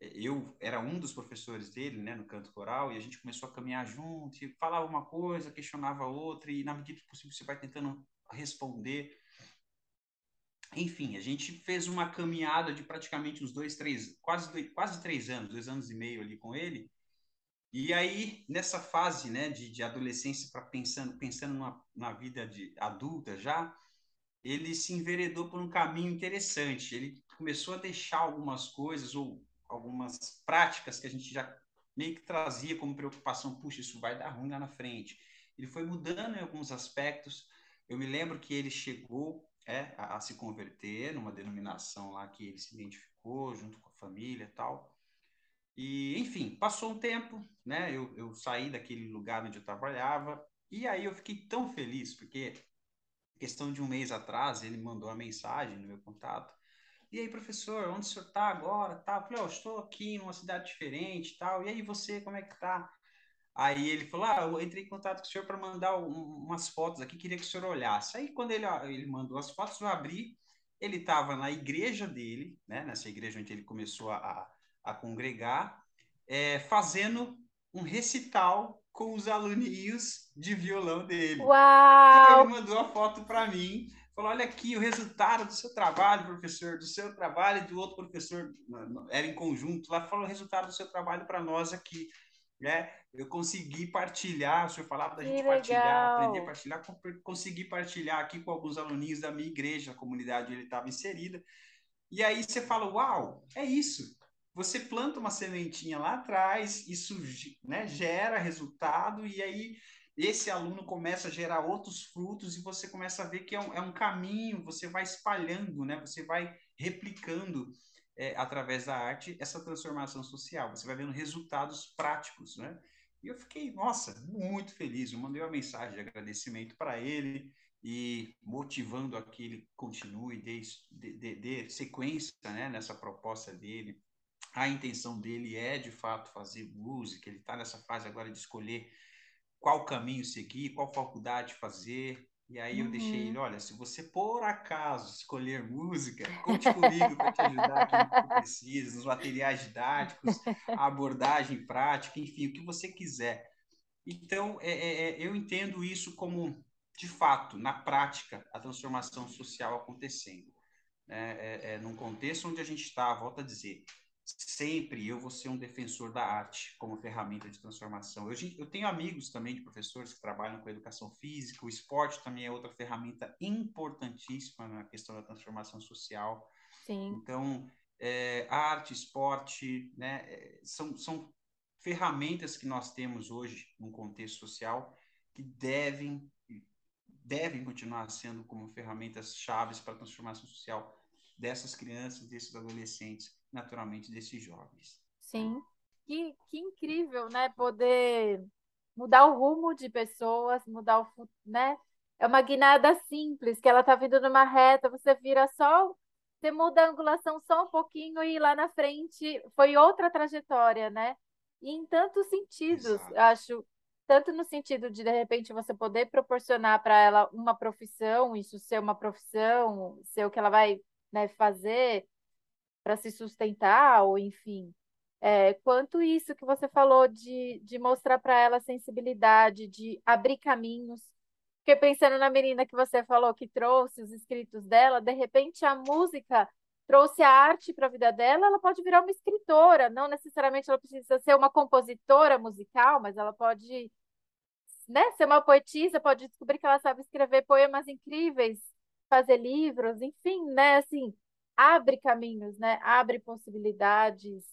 eu era um dos professores dele, né, no canto coral, e a gente começou a caminhar junto, falava uma coisa, questionava outra, e na medida do possível você vai tentando responder. Enfim, a gente fez uma caminhada de praticamente uns dois, três, quase, dois, quase três anos, dois anos e meio ali com ele. E aí, nessa fase, né, de, de adolescência para pensando, pensando numa, na vida de adulta já, ele se enveredou por um caminho interessante. Ele começou a deixar algumas coisas ou algumas práticas que a gente já meio que trazia como preocupação, puxa, isso vai dar ruim lá na frente. Ele foi mudando em alguns aspectos. Eu me lembro que ele chegou é, a, a, se converter numa denominação lá que ele se identificou junto com a família e tal. E, enfim, passou um tempo, né? Eu, eu saí daquele lugar onde eu trabalhava e aí eu fiquei tão feliz porque questão de um mês atrás ele mandou uma mensagem no meu contato e aí, professor, onde o senhor está agora? Tá? Eu falei, oh, estou aqui numa cidade diferente tal. E aí, você, como é que tá? Aí ele falou, ah, eu entrei em contato com o senhor para mandar um, umas fotos aqui, queria que o senhor olhasse. Aí, quando ele, ele mandou as fotos, eu abri, ele estava na igreja dele, né, nessa igreja onde ele começou a, a congregar, é, fazendo um recital com os aluninhos de violão dele. Uau! Ele mandou a foto para mim falou: olha aqui o resultado do seu trabalho, professor, do seu trabalho e do outro professor, era em conjunto, lá falou o resultado do seu trabalho para nós aqui. Né? Eu consegui partilhar, o senhor falava da que gente legal. partilhar, aprender a partilhar, consegui partilhar aqui com alguns aluninhos da minha igreja, a comunidade onde ele estava inserida. E aí você fala: uau, é isso. Você planta uma sementinha lá atrás, isso né, gera resultado, e aí esse aluno começa a gerar outros frutos e você começa a ver que é um, é um caminho, você vai espalhando, né? Você vai replicando é, através da arte essa transformação social. Você vai vendo resultados práticos, né? E eu fiquei, nossa, muito feliz. Eu mandei uma mensagem de agradecimento para ele e motivando a que ele continue, dê, dê, dê sequência né, nessa proposta dele. A intenção dele é, de fato, fazer música, ele está nessa fase agora de escolher qual caminho seguir, qual faculdade fazer. E aí eu uhum. deixei ele, olha, se você por acaso escolher música, conte comigo para te ajudar aqui no que precisa, nos materiais didáticos, a abordagem prática, enfim, o que você quiser. Então, é, é, é eu entendo isso como de fato, na prática, a transformação social acontecendo. Né? É, é, num contexto onde a gente está, volto a dizer, sempre eu vou ser um defensor da arte como ferramenta de transformação. Eu, eu tenho amigos também de professores que trabalham com educação física, o esporte também é outra ferramenta importantíssima na questão da transformação social. Sim. Então, é, arte, esporte, né, é, são, são ferramentas que nós temos hoje num contexto social que devem devem continuar sendo como ferramentas chaves para a transformação social dessas crianças, desses adolescentes, naturalmente desses jovens. Sim, que, que incrível, né? Poder mudar o rumo de pessoas, mudar o, né? É uma guinada simples, que ela está vindo numa reta, você vira só, você muda a angulação só um pouquinho e lá na frente foi outra trajetória, né? E em tantos sentidos, Exato. acho tanto no sentido de de repente você poder proporcionar para ela uma profissão, isso ser uma profissão, ser o que ela vai né, fazer para se sustentar, ou enfim, é, quanto isso que você falou de, de mostrar para ela sensibilidade, de abrir caminhos. Porque pensando na menina que você falou que trouxe os escritos dela, de repente a música trouxe a arte para a vida dela, ela pode virar uma escritora, não necessariamente ela precisa ser uma compositora musical, mas ela pode né, ser uma poetisa, pode descobrir que ela sabe escrever poemas incríveis, fazer livros, enfim, né, assim, abre caminhos, né, abre possibilidades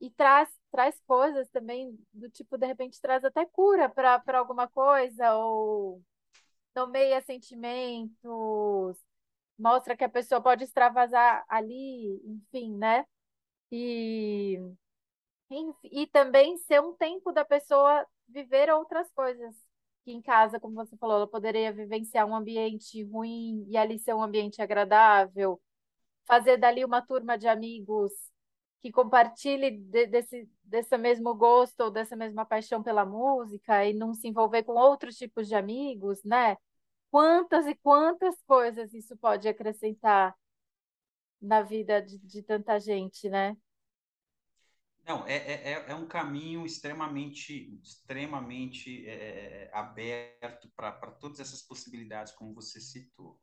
e traz traz coisas também do tipo de repente traz até cura para para alguma coisa ou nomeia sentimentos, mostra que a pessoa pode extravasar ali, enfim, né? E e também ser um tempo da pessoa viver outras coisas, que em casa, como você falou, ela poderia vivenciar um ambiente ruim e ali ser um ambiente agradável, fazer dali uma turma de amigos que compartilhe de, desse, desse mesmo gosto ou dessa mesma paixão pela música e não se envolver com outros tipos de amigos, né? Quantas e quantas coisas isso pode acrescentar na vida de, de tanta gente, né? Não, é, é, é, é um caminho extremamente, extremamente é, aberto para todas essas possibilidades, como você citou.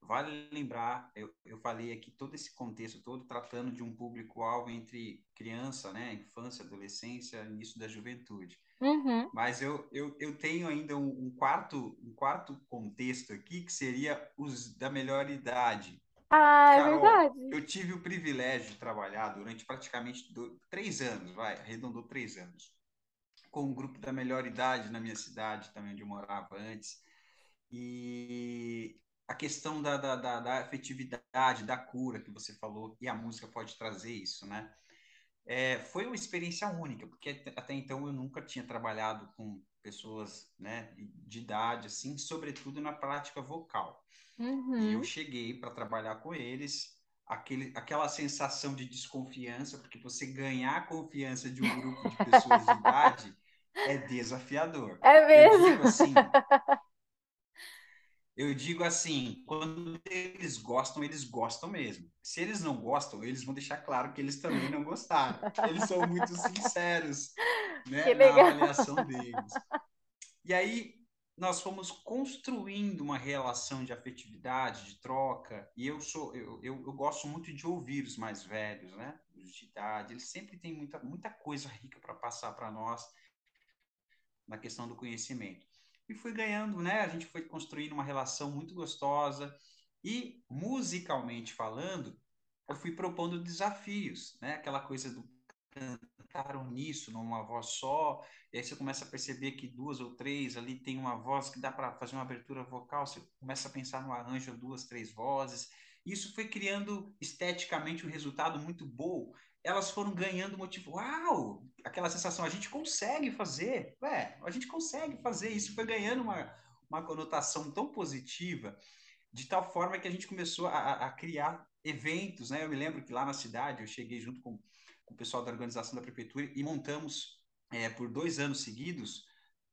Vale lembrar, eu, eu falei aqui todo esse contexto todo tratando de um público-alvo entre criança, né, infância, adolescência, início da juventude. Uhum. Mas eu, eu, eu tenho ainda um, um, quarto, um quarto contexto aqui, que seria os da melhor idade, ah, é Carol, é verdade. Eu tive o privilégio de trabalhar durante praticamente dois, três anos, vai, arredondou três anos, com um grupo da melhor idade na minha cidade, também onde eu morava antes. E a questão da, da, da, da afetividade, da cura que você falou, e a música pode trazer isso, né? É, foi uma experiência única, porque até então eu nunca tinha trabalhado com pessoas né, de idade, assim, sobretudo na prática vocal. Uhum. E eu cheguei para trabalhar com eles, aquele, aquela sensação de desconfiança, porque você ganhar a confiança de um grupo de pessoas de idade é desafiador. É mesmo? Eu digo assim, eu digo assim, quando eles gostam, eles gostam mesmo. Se eles não gostam, eles vão deixar claro que eles também não gostaram. Eles são muito sinceros né, na avaliação deles. E aí, nós fomos construindo uma relação de afetividade, de troca, e eu sou eu, eu, eu, gosto muito de ouvir os mais velhos, né, os de idade, eles sempre têm muita, muita coisa rica para passar para nós na questão do conhecimento. E fui ganhando, né, a gente foi construindo uma relação muito gostosa, e musicalmente falando, eu fui propondo desafios, né, aquela coisa do cantar uníssono, numa voz só, e aí você começa a perceber que duas ou três ali tem uma voz que dá para fazer uma abertura vocal, você começa a pensar no arranjo duas, três vozes. Isso foi criando esteticamente um resultado muito bom. Elas foram ganhando motivo. Uau! Aquela sensação, a gente consegue fazer. Ué, a gente consegue fazer. Isso foi ganhando uma, uma conotação tão positiva, de tal forma que a gente começou a, a criar eventos, né? Eu me lembro que lá na cidade eu cheguei junto com, com o pessoal da organização da prefeitura e montamos é, por dois anos seguidos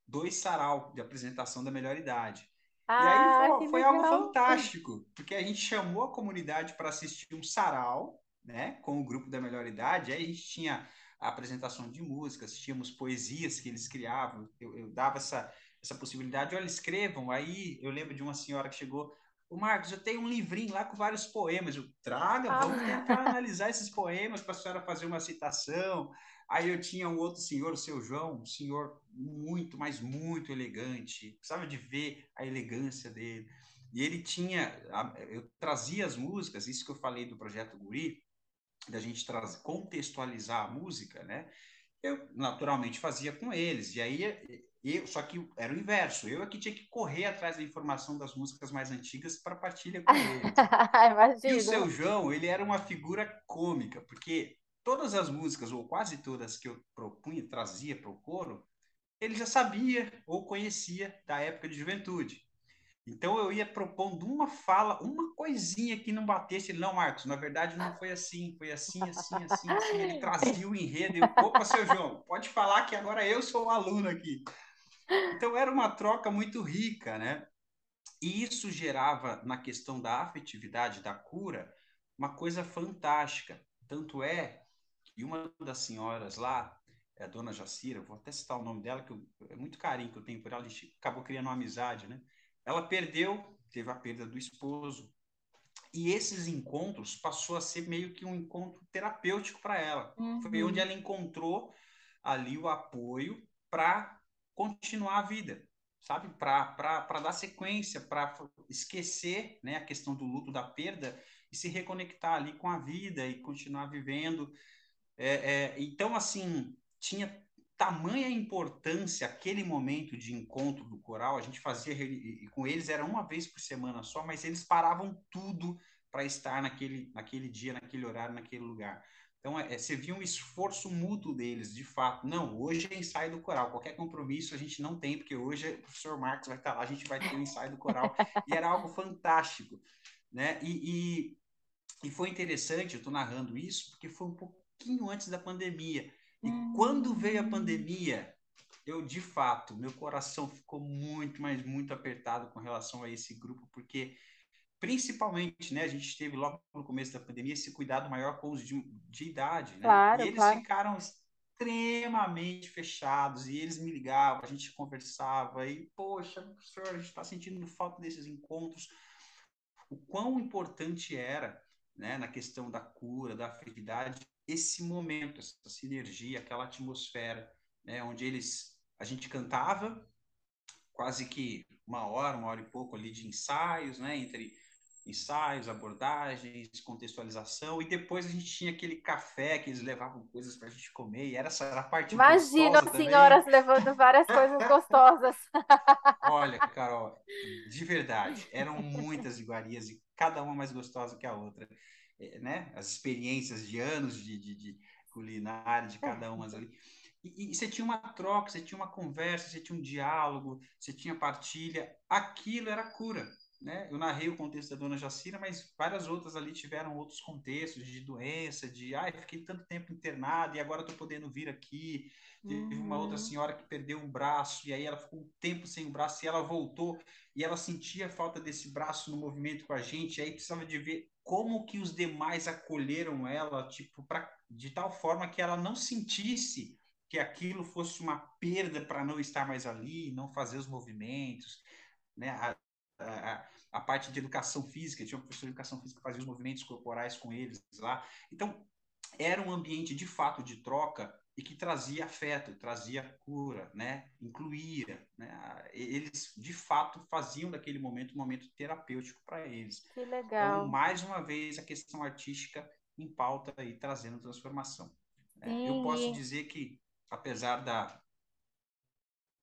dois sarau de apresentação da melhor idade. Ah, e aí ah, foi, foi algo fantástico, porque a gente chamou a comunidade para assistir um sarau, né, com o grupo da melhor idade. Aí a gente tinha a apresentação de músicas, tínhamos poesias que eles criavam. Eu, eu dava essa, essa possibilidade. Olha, escrevam. Aí eu lembro de uma senhora que chegou. O Marcos, eu tenho um livrinho lá com vários poemas. Eu traga, vamos ah. tentar analisar esses poemas para a senhora fazer uma citação. Aí eu tinha um outro senhor, o seu João, um senhor muito, mas muito elegante. Precisava de ver a elegância dele. E ele tinha, eu trazia as músicas, isso que eu falei do projeto Guri, da gente trazer, contextualizar a música, né? Eu naturalmente fazia com eles. E aí eu, só que era o inverso. Eu é que tinha que correr atrás da informação das músicas mais antigas para partilhar com eles. e o seu João, ele era uma figura cômica, porque todas as músicas, ou quase todas que eu propunha, trazia para o coro, ele já sabia ou conhecia da época de juventude. Então eu ia propondo uma fala, uma coisinha que não batesse. Ele, não, Marcos, na verdade não foi assim, foi assim, assim, assim, assim. Ele trazia o enredo eu, opa, seu João, pode falar que agora eu sou o aluno aqui. Então era uma troca muito rica, né? E isso gerava, na questão da afetividade, da cura, uma coisa fantástica. Tanto é e uma das senhoras lá, é a dona Jacira, vou até citar o nome dela, que eu, é muito carinho que eu tenho por ela, a gente acabou criando uma amizade, né? Ela perdeu, teve a perda do esposo, e esses encontros passou a ser meio que um encontro terapêutico para ela. Uhum. Foi onde ela encontrou ali o apoio para continuar a vida, sabe? Para dar sequência, para esquecer né, a questão do luto, da perda e se reconectar ali com a vida e continuar vivendo. É, é, então, assim, tinha tamanha importância aquele momento de encontro do coral. A gente fazia e com eles era uma vez por semana só, mas eles paravam tudo para estar naquele, naquele dia, naquele horário, naquele lugar. Então, é, você via um esforço mútuo deles, de fato. Não, hoje é ensaio do coral. Qualquer compromisso a gente não tem, porque hoje o professor Marcos vai estar lá, a gente vai ter o um ensaio do coral. e era algo fantástico. Né? E, e, e foi interessante, eu estou narrando isso, porque foi um pouquinho antes da pandemia. E hum. quando veio a pandemia, eu de fato, meu coração ficou muito, mas muito apertado com relação a esse grupo, porque principalmente, né, a gente teve logo no começo da pandemia esse cuidado maior com os de, de idade, né? Claro, e eles claro. ficaram extremamente fechados e eles me ligavam, a gente conversava e, poxa, professor, a gente está sentindo falta desses encontros. O quão importante era, né, na questão da cura, da afetividade, esse momento, essa sinergia, aquela atmosfera, né, onde eles, a gente cantava quase que uma hora, uma hora e pouco ali de ensaios, né, entre ensaios, abordagens, contextualização, e depois a gente tinha aquele café que eles levavam coisas para a gente comer, e era essa era a parte Imagina as senhoras levando várias coisas gostosas. Olha, Carol, de verdade, eram muitas iguarias e cada uma mais gostosa que a outra. É, né, as experiências de anos de, de, de culinária de cada uma ali. E, e, você tinha uma troca, você tinha uma conversa, você tinha um diálogo, você tinha partilha. Aquilo era cura. Né? Eu narrei o contexto da dona Jacira, mas várias outras ali tiveram outros contextos de doença, de ai, fiquei tanto tempo internado e agora estou podendo vir aqui. Teve uma outra uhum. senhora que perdeu um braço e aí ela ficou um tempo sem o braço e ela voltou e ela sentia a falta desse braço no movimento com a gente. E aí precisava de ver como que os demais acolheram ela, tipo, pra, de tal forma que ela não sentisse que aquilo fosse uma perda para não estar mais ali, não fazer os movimentos, né? A, a, a, parte de educação física, tinha um professor de educação física que fazia os movimentos corporais com eles lá. Então, era um ambiente de fato de troca e que trazia afeto, trazia cura, né? incluía. Né? Eles, de fato, faziam daquele momento um momento terapêutico para eles. Que legal. Então, mais uma vez, a questão artística em pauta e trazendo transformação. Né? Eu posso dizer que, apesar da,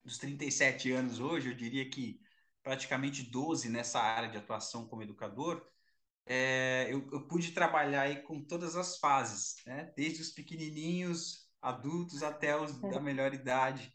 dos 37 anos hoje, eu diria que praticamente 12 nessa área de atuação como educador, é, eu, eu, pude trabalhar aí com todas as fases, né? desde os pequenininhos adultos até os é. da melhor idade.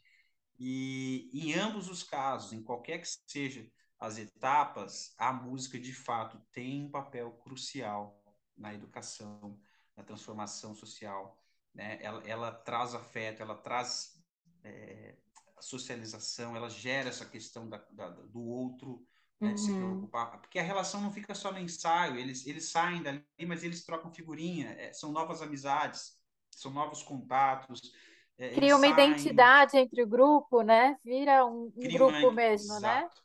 E em ambos os casos, em qualquer que seja as etapas, a música de fato tem um papel crucial na educação, na transformação social. Né? Ela, ela traz afeto, ela traz é, socialização, ela gera essa questão da, da, do outro, né, uhum. de se uhum. preocupar. Porque a relação não fica só no ensaio, eles, eles saem dali, mas eles trocam figurinha, é, são novas amizades, são novos contatos. É, Cria uma saem... identidade entre o grupo, né? Vira um, um grupo uma... mesmo, né? Exato. né?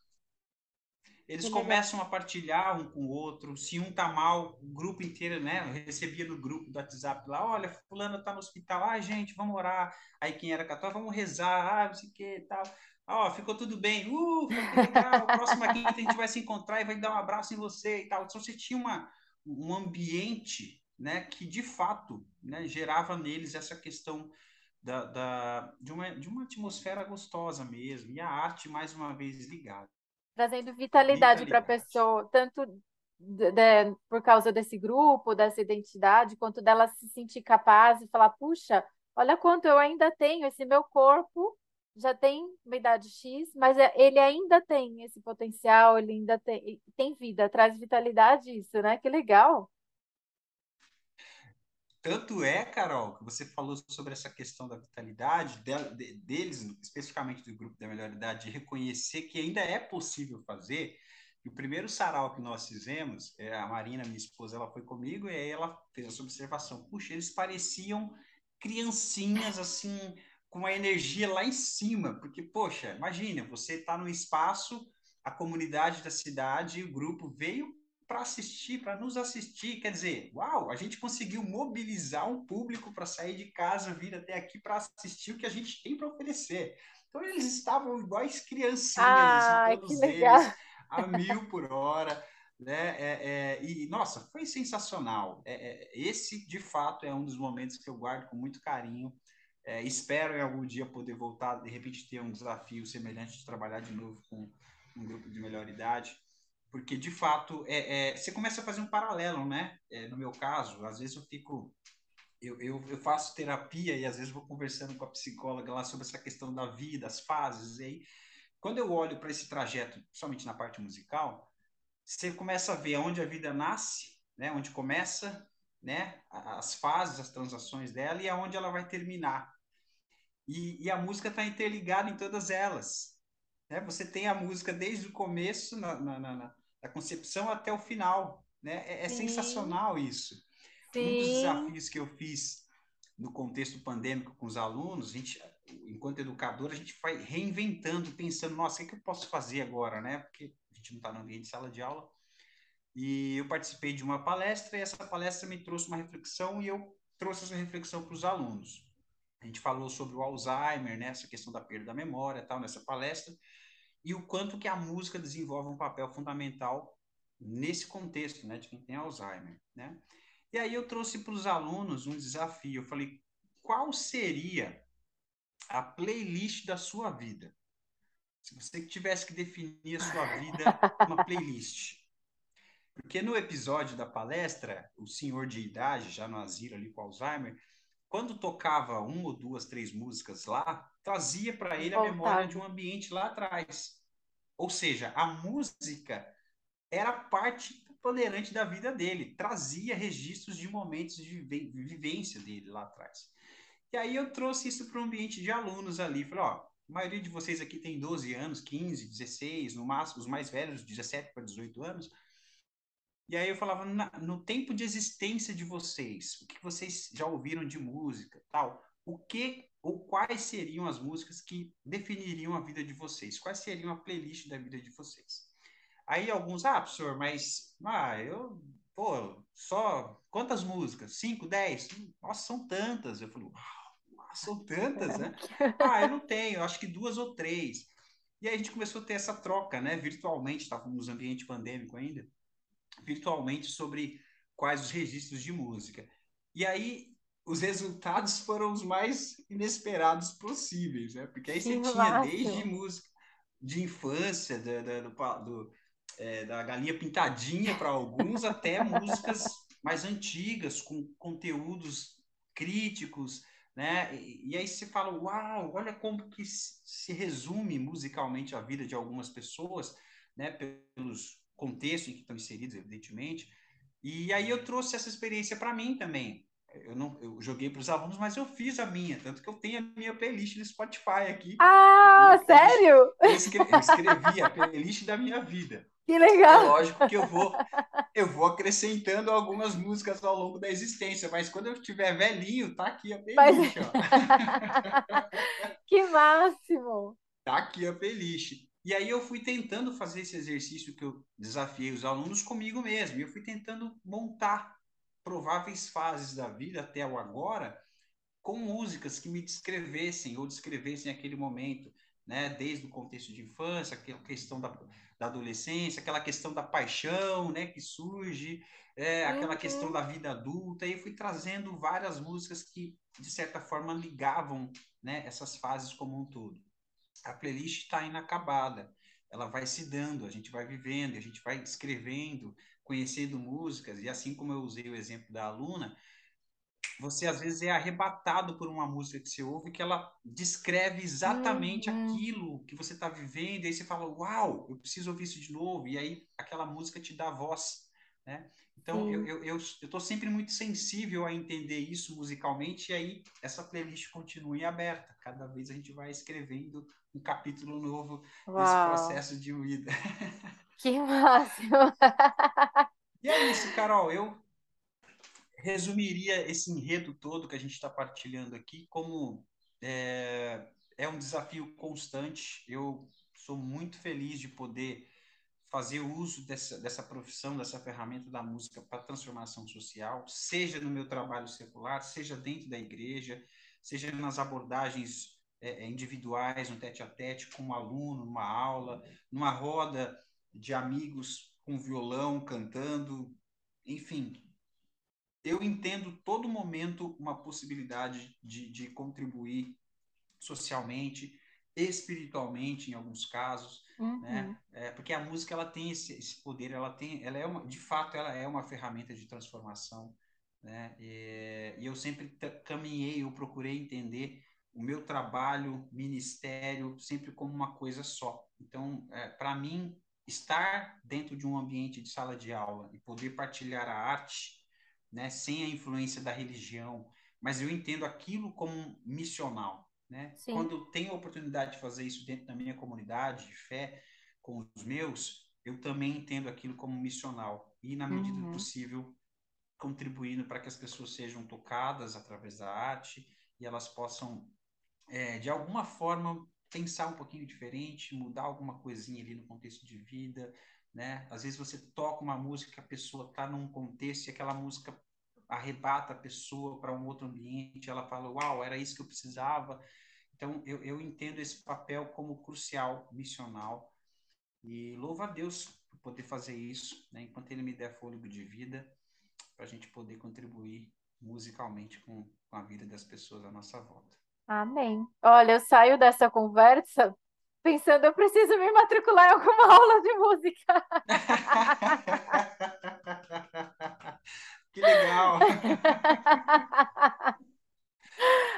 Eles começam a partilhar um com o outro. Se um tá mal, o grupo inteiro, né? Eu recebia no grupo do WhatsApp lá, olha, fulano tá no hospital, ah, gente, vamos orar. Aí quem era católico, vamos rezar, ah, não sei o que tal. Ó, oh, ficou tudo bem, uh, que legal, próxima quinta a gente vai se encontrar e vai dar um abraço em você e tal. Então você tinha uma, um ambiente, né, que de fato, né, gerava neles essa questão da, da, de, uma, de uma atmosfera gostosa mesmo, e a arte mais uma vez ligada trazendo vitalidade para a pessoa, tanto de, de, por causa desse grupo, dessa identidade, quanto dela se sentir capaz e falar: puxa, olha quanto eu ainda tenho, esse meu corpo já tem uma idade X, mas é, ele ainda tem esse potencial, ele ainda tem, tem vida, traz vitalidade isso, né? Que legal. Tanto é, Carol, que você falou sobre essa questão da vitalidade de, deles, especificamente do grupo da melhor idade, de reconhecer que ainda é possível fazer. E o primeiro sarau que nós fizemos, é, a Marina, minha esposa, ela foi comigo e aí ela fez essa observação. Puxa, eles pareciam criancinhas assim, com uma energia lá em cima, porque, poxa, imagina, você está no espaço, a comunidade da cidade, o grupo veio para assistir, para nos assistir. Quer dizer, uau, a gente conseguiu mobilizar um público para sair de casa, vir até aqui para assistir o que a gente tem para oferecer. Então eles estavam iguais criancinhas, ah, assim, todos eles, a mil por hora. Né? É, é, e nossa, foi sensacional. É, é, esse de fato é um dos momentos que eu guardo com muito carinho. É, espero em algum dia poder voltar, de repente ter um desafio semelhante de trabalhar de novo com um grupo de melhor idade porque de fato é, é, você começa a fazer um paralelo, né? É, no meu caso, às vezes eu fico, eu, eu, eu, faço terapia e às vezes vou conversando com a psicóloga lá sobre essa questão da vida, as fases. E aí, quando eu olho para esse trajeto, somente na parte musical, você começa a ver onde a vida nasce, né? Onde começa, né? As fases, as transações dela e aonde ela vai terminar. E, e a música está interligada em todas elas. Né? Você tem a música desde o começo, na, na, na, na concepção até o final. Né? É, é sensacional isso. Sim. Um dos desafios que eu fiz no contexto pandêmico com os alunos, a gente, enquanto educador, a gente vai reinventando, pensando, nossa, o que, é que eu posso fazer agora, né? Porque a gente não está no ambiente de sala de aula. E eu participei de uma palestra e essa palestra me trouxe uma reflexão e eu trouxe essa reflexão para os alunos. A gente falou sobre o Alzheimer, né, essa questão da perda da memória, tal, nessa palestra, e o quanto que a música desenvolve um papel fundamental nesse contexto, né, de quem tem Alzheimer, né? E aí eu trouxe para os alunos um desafio. Eu falei, qual seria a playlist da sua vida? Se você tivesse que definir a sua vida uma playlist. Porque no episódio da palestra, o senhor de idade, já no asilo ali com Alzheimer, quando tocava uma ou duas, três músicas lá, trazia para ele a memória de um ambiente lá atrás. Ou seja, a música era parte tolerante da vida dele, trazia registros de momentos de vivência dele lá atrás. E aí eu trouxe isso para o ambiente de alunos ali, falei, ó, a maioria de vocês aqui tem 12 anos, 15, 16, no máximo, os mais velhos, 17 para 18 anos, e aí eu falava, no tempo de existência de vocês, o que vocês já ouviram de música, tal, o que ou quais seriam as músicas que definiriam a vida de vocês? Quais seriam a playlist da vida de vocês? Aí alguns, ah, professor, mas ah, eu, pô, só quantas músicas? Cinco, dez? Nossa, são tantas. Eu falei, uau, são tantas, né? ah, eu não tenho, acho que duas ou três. E aí a gente começou a ter essa troca, né? Virtualmente, estávamos no ambiente pandêmico ainda virtualmente sobre quais os registros de música. E aí os resultados foram os mais inesperados possíveis, né? Porque aí você tinha desde música de infância, da, da, do, do é, da galinha pintadinha para alguns, até músicas mais antigas, com conteúdos críticos, né? E, e, aí você fala, uau, olha como que se resume musicalmente a vida de algumas pessoas, né? Pelos contextos em que estão inseridos, evidentemente. E aí eu trouxe essa experiência para mim também. Eu não, eu joguei para os alunos, mas eu fiz a minha, tanto que eu tenho a minha playlist no Spotify aqui. Ah, sério? Eu escrevi, eu escrevi a playlist da minha vida. Que legal! É lógico que eu vou, eu vou acrescentando algumas músicas ao longo da existência, mas quando eu estiver velhinho, tá aqui a playlist, mas... que máximo! Tá aqui a playlist. E aí eu fui tentando fazer esse exercício que eu desafiei os alunos comigo mesmo. Eu fui tentando montar prováveis fases da vida até o agora com músicas que me descrevessem ou descrevessem aquele momento, né? Desde o contexto de infância, aquela questão da da adolescência, aquela questão da paixão, né, que surge, é, aquela uhum. questão da vida adulta, e fui trazendo várias músicas que, de certa forma, ligavam, né, essas fases como um todo. A playlist está inacabada, ela vai se dando, a gente vai vivendo, a gente vai escrevendo, conhecendo músicas, e assim como eu usei o exemplo da aluna, você às vezes é arrebatado por uma música que você ouve que ela descreve exatamente uhum. aquilo que você está vivendo, e aí você fala, uau, eu preciso ouvir isso de novo, e aí aquela música te dá voz, né? Então, eu, eu, eu, eu sempre muito sensível a entender isso musicalmente, e aí essa playlist continua em aberta. Cada vez a gente vai escrevendo um capítulo novo uau. nesse processo de vida. Que máximo! e é isso, Carol. Eu resumiria esse enredo todo que a gente está partilhando aqui como é, é um desafio constante. Eu sou muito feliz de poder fazer uso dessa, dessa profissão, dessa ferramenta da música para transformação social, seja no meu trabalho secular, seja dentro da igreja, seja nas abordagens é, é individuais, no tete a tete, com um aluno, numa aula, numa roda de amigos com violão cantando, enfim, eu entendo todo momento uma possibilidade de, de contribuir socialmente, espiritualmente em alguns casos, uhum. né? É, porque a música ela tem esse, esse, poder, ela tem, ela é uma, de fato, ela é uma ferramenta de transformação, né? E, e eu sempre caminhei, eu procurei entender o meu trabalho, ministério, sempre como uma coisa só. Então, é, para mim, estar dentro de um ambiente de sala de aula e poder partilhar a arte né, sem a influência da religião, mas eu entendo aquilo como missional, né? Sim. Quando eu tenho a oportunidade de fazer isso dentro da minha comunidade de fé, com os meus, eu também entendo aquilo como missional e na medida uhum. do possível contribuindo para que as pessoas sejam tocadas através da arte e elas possam é, de alguma forma pensar um pouquinho diferente, mudar alguma coisinha ali no contexto de vida, né? Às vezes você toca uma música que a pessoa está num contexto e aquela música arrebata a pessoa para um outro ambiente, ela fala, uau, era isso que eu precisava. Então, eu, eu entendo esse papel como crucial, missional, e louvo a Deus por poder fazer isso, né? enquanto Ele me der fôlego de vida, para a gente poder contribuir musicalmente com, com a vida das pessoas à nossa volta. Amém. Olha, eu saio dessa conversa pensando, eu preciso me matricular em alguma aula de música. que legal!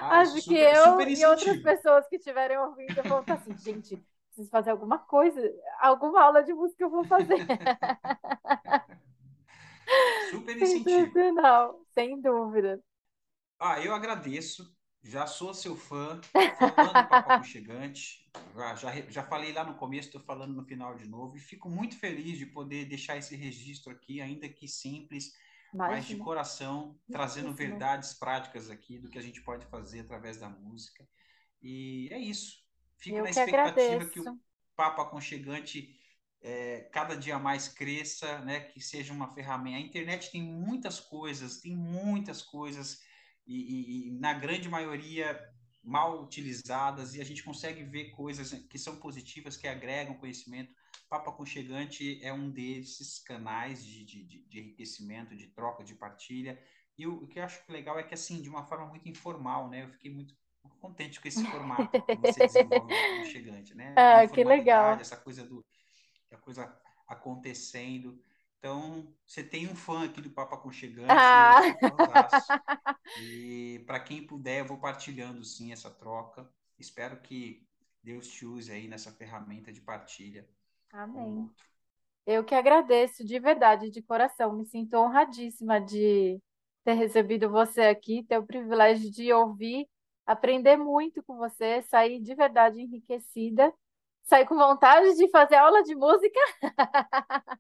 Ah, Acho super, que eu e outras pessoas que estiverem ouvindo vão estar assim, gente, preciso fazer alguma coisa, alguma aula de música eu vou fazer. Super incentivo. Sem dúvida. Ah, eu agradeço já sou seu fã, falando do Papo Aconchegante. Já, já, já falei lá no começo, estou falando no final de novo. E fico muito feliz de poder deixar esse registro aqui, ainda que simples, Imagina. mas de coração, trazendo verdades práticas aqui do que a gente pode fazer através da música. E é isso. Fico Eu na que expectativa agradeço. que o Papo Aconchegante é, cada dia mais cresça, né? que seja uma ferramenta. A internet tem muitas coisas, tem muitas coisas e, e, e, na grande maioria mal utilizadas e a gente consegue ver coisas que são positivas, que agregam conhecimento. Papo Aconchegante é um desses canais de, de, de enriquecimento, de troca, de partilha. E o, o, que eu acho legal é que, assim, de uma forma muito informal, né? Eu fiquei muito contente com esse formato que você desenvolve no Aconchegante, né? Ah, que legal. Essa coisa do... A coisa acontecendo Então, você tem um fã aqui do Papo Aconchegante. Ah. E para quem puder, eu vou partilhando sim essa troca. Espero que Deus te use aí nessa ferramenta de partilha. Amém. Eu que agradeço de verdade, de coração. Me sinto honradíssima de ter recebido você aqui, ter o privilégio de ouvir, aprender muito com você, sair de verdade enriquecida, sair com vontade de fazer aula de música.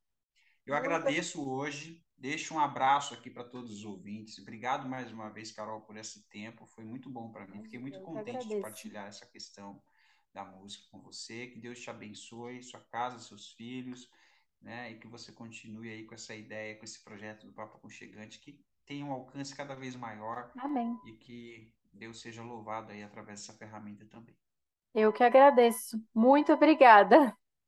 Eu agradeço hoje, deixo um abraço aqui para todos os ouvintes. Obrigado mais uma vez, Carol, por esse tempo. Foi muito bom para mim. Fiquei muito Eu contente de partilhar essa questão da música com você. Que Deus te abençoe, sua casa, seus filhos, né? E que você continue aí com essa ideia, com esse projeto do Papo Aconchegante, que tenha um alcance cada vez maior. Amém. E que Deus seja louvado aí através dessa ferramenta também. Eu que agradeço. Muito obrigada.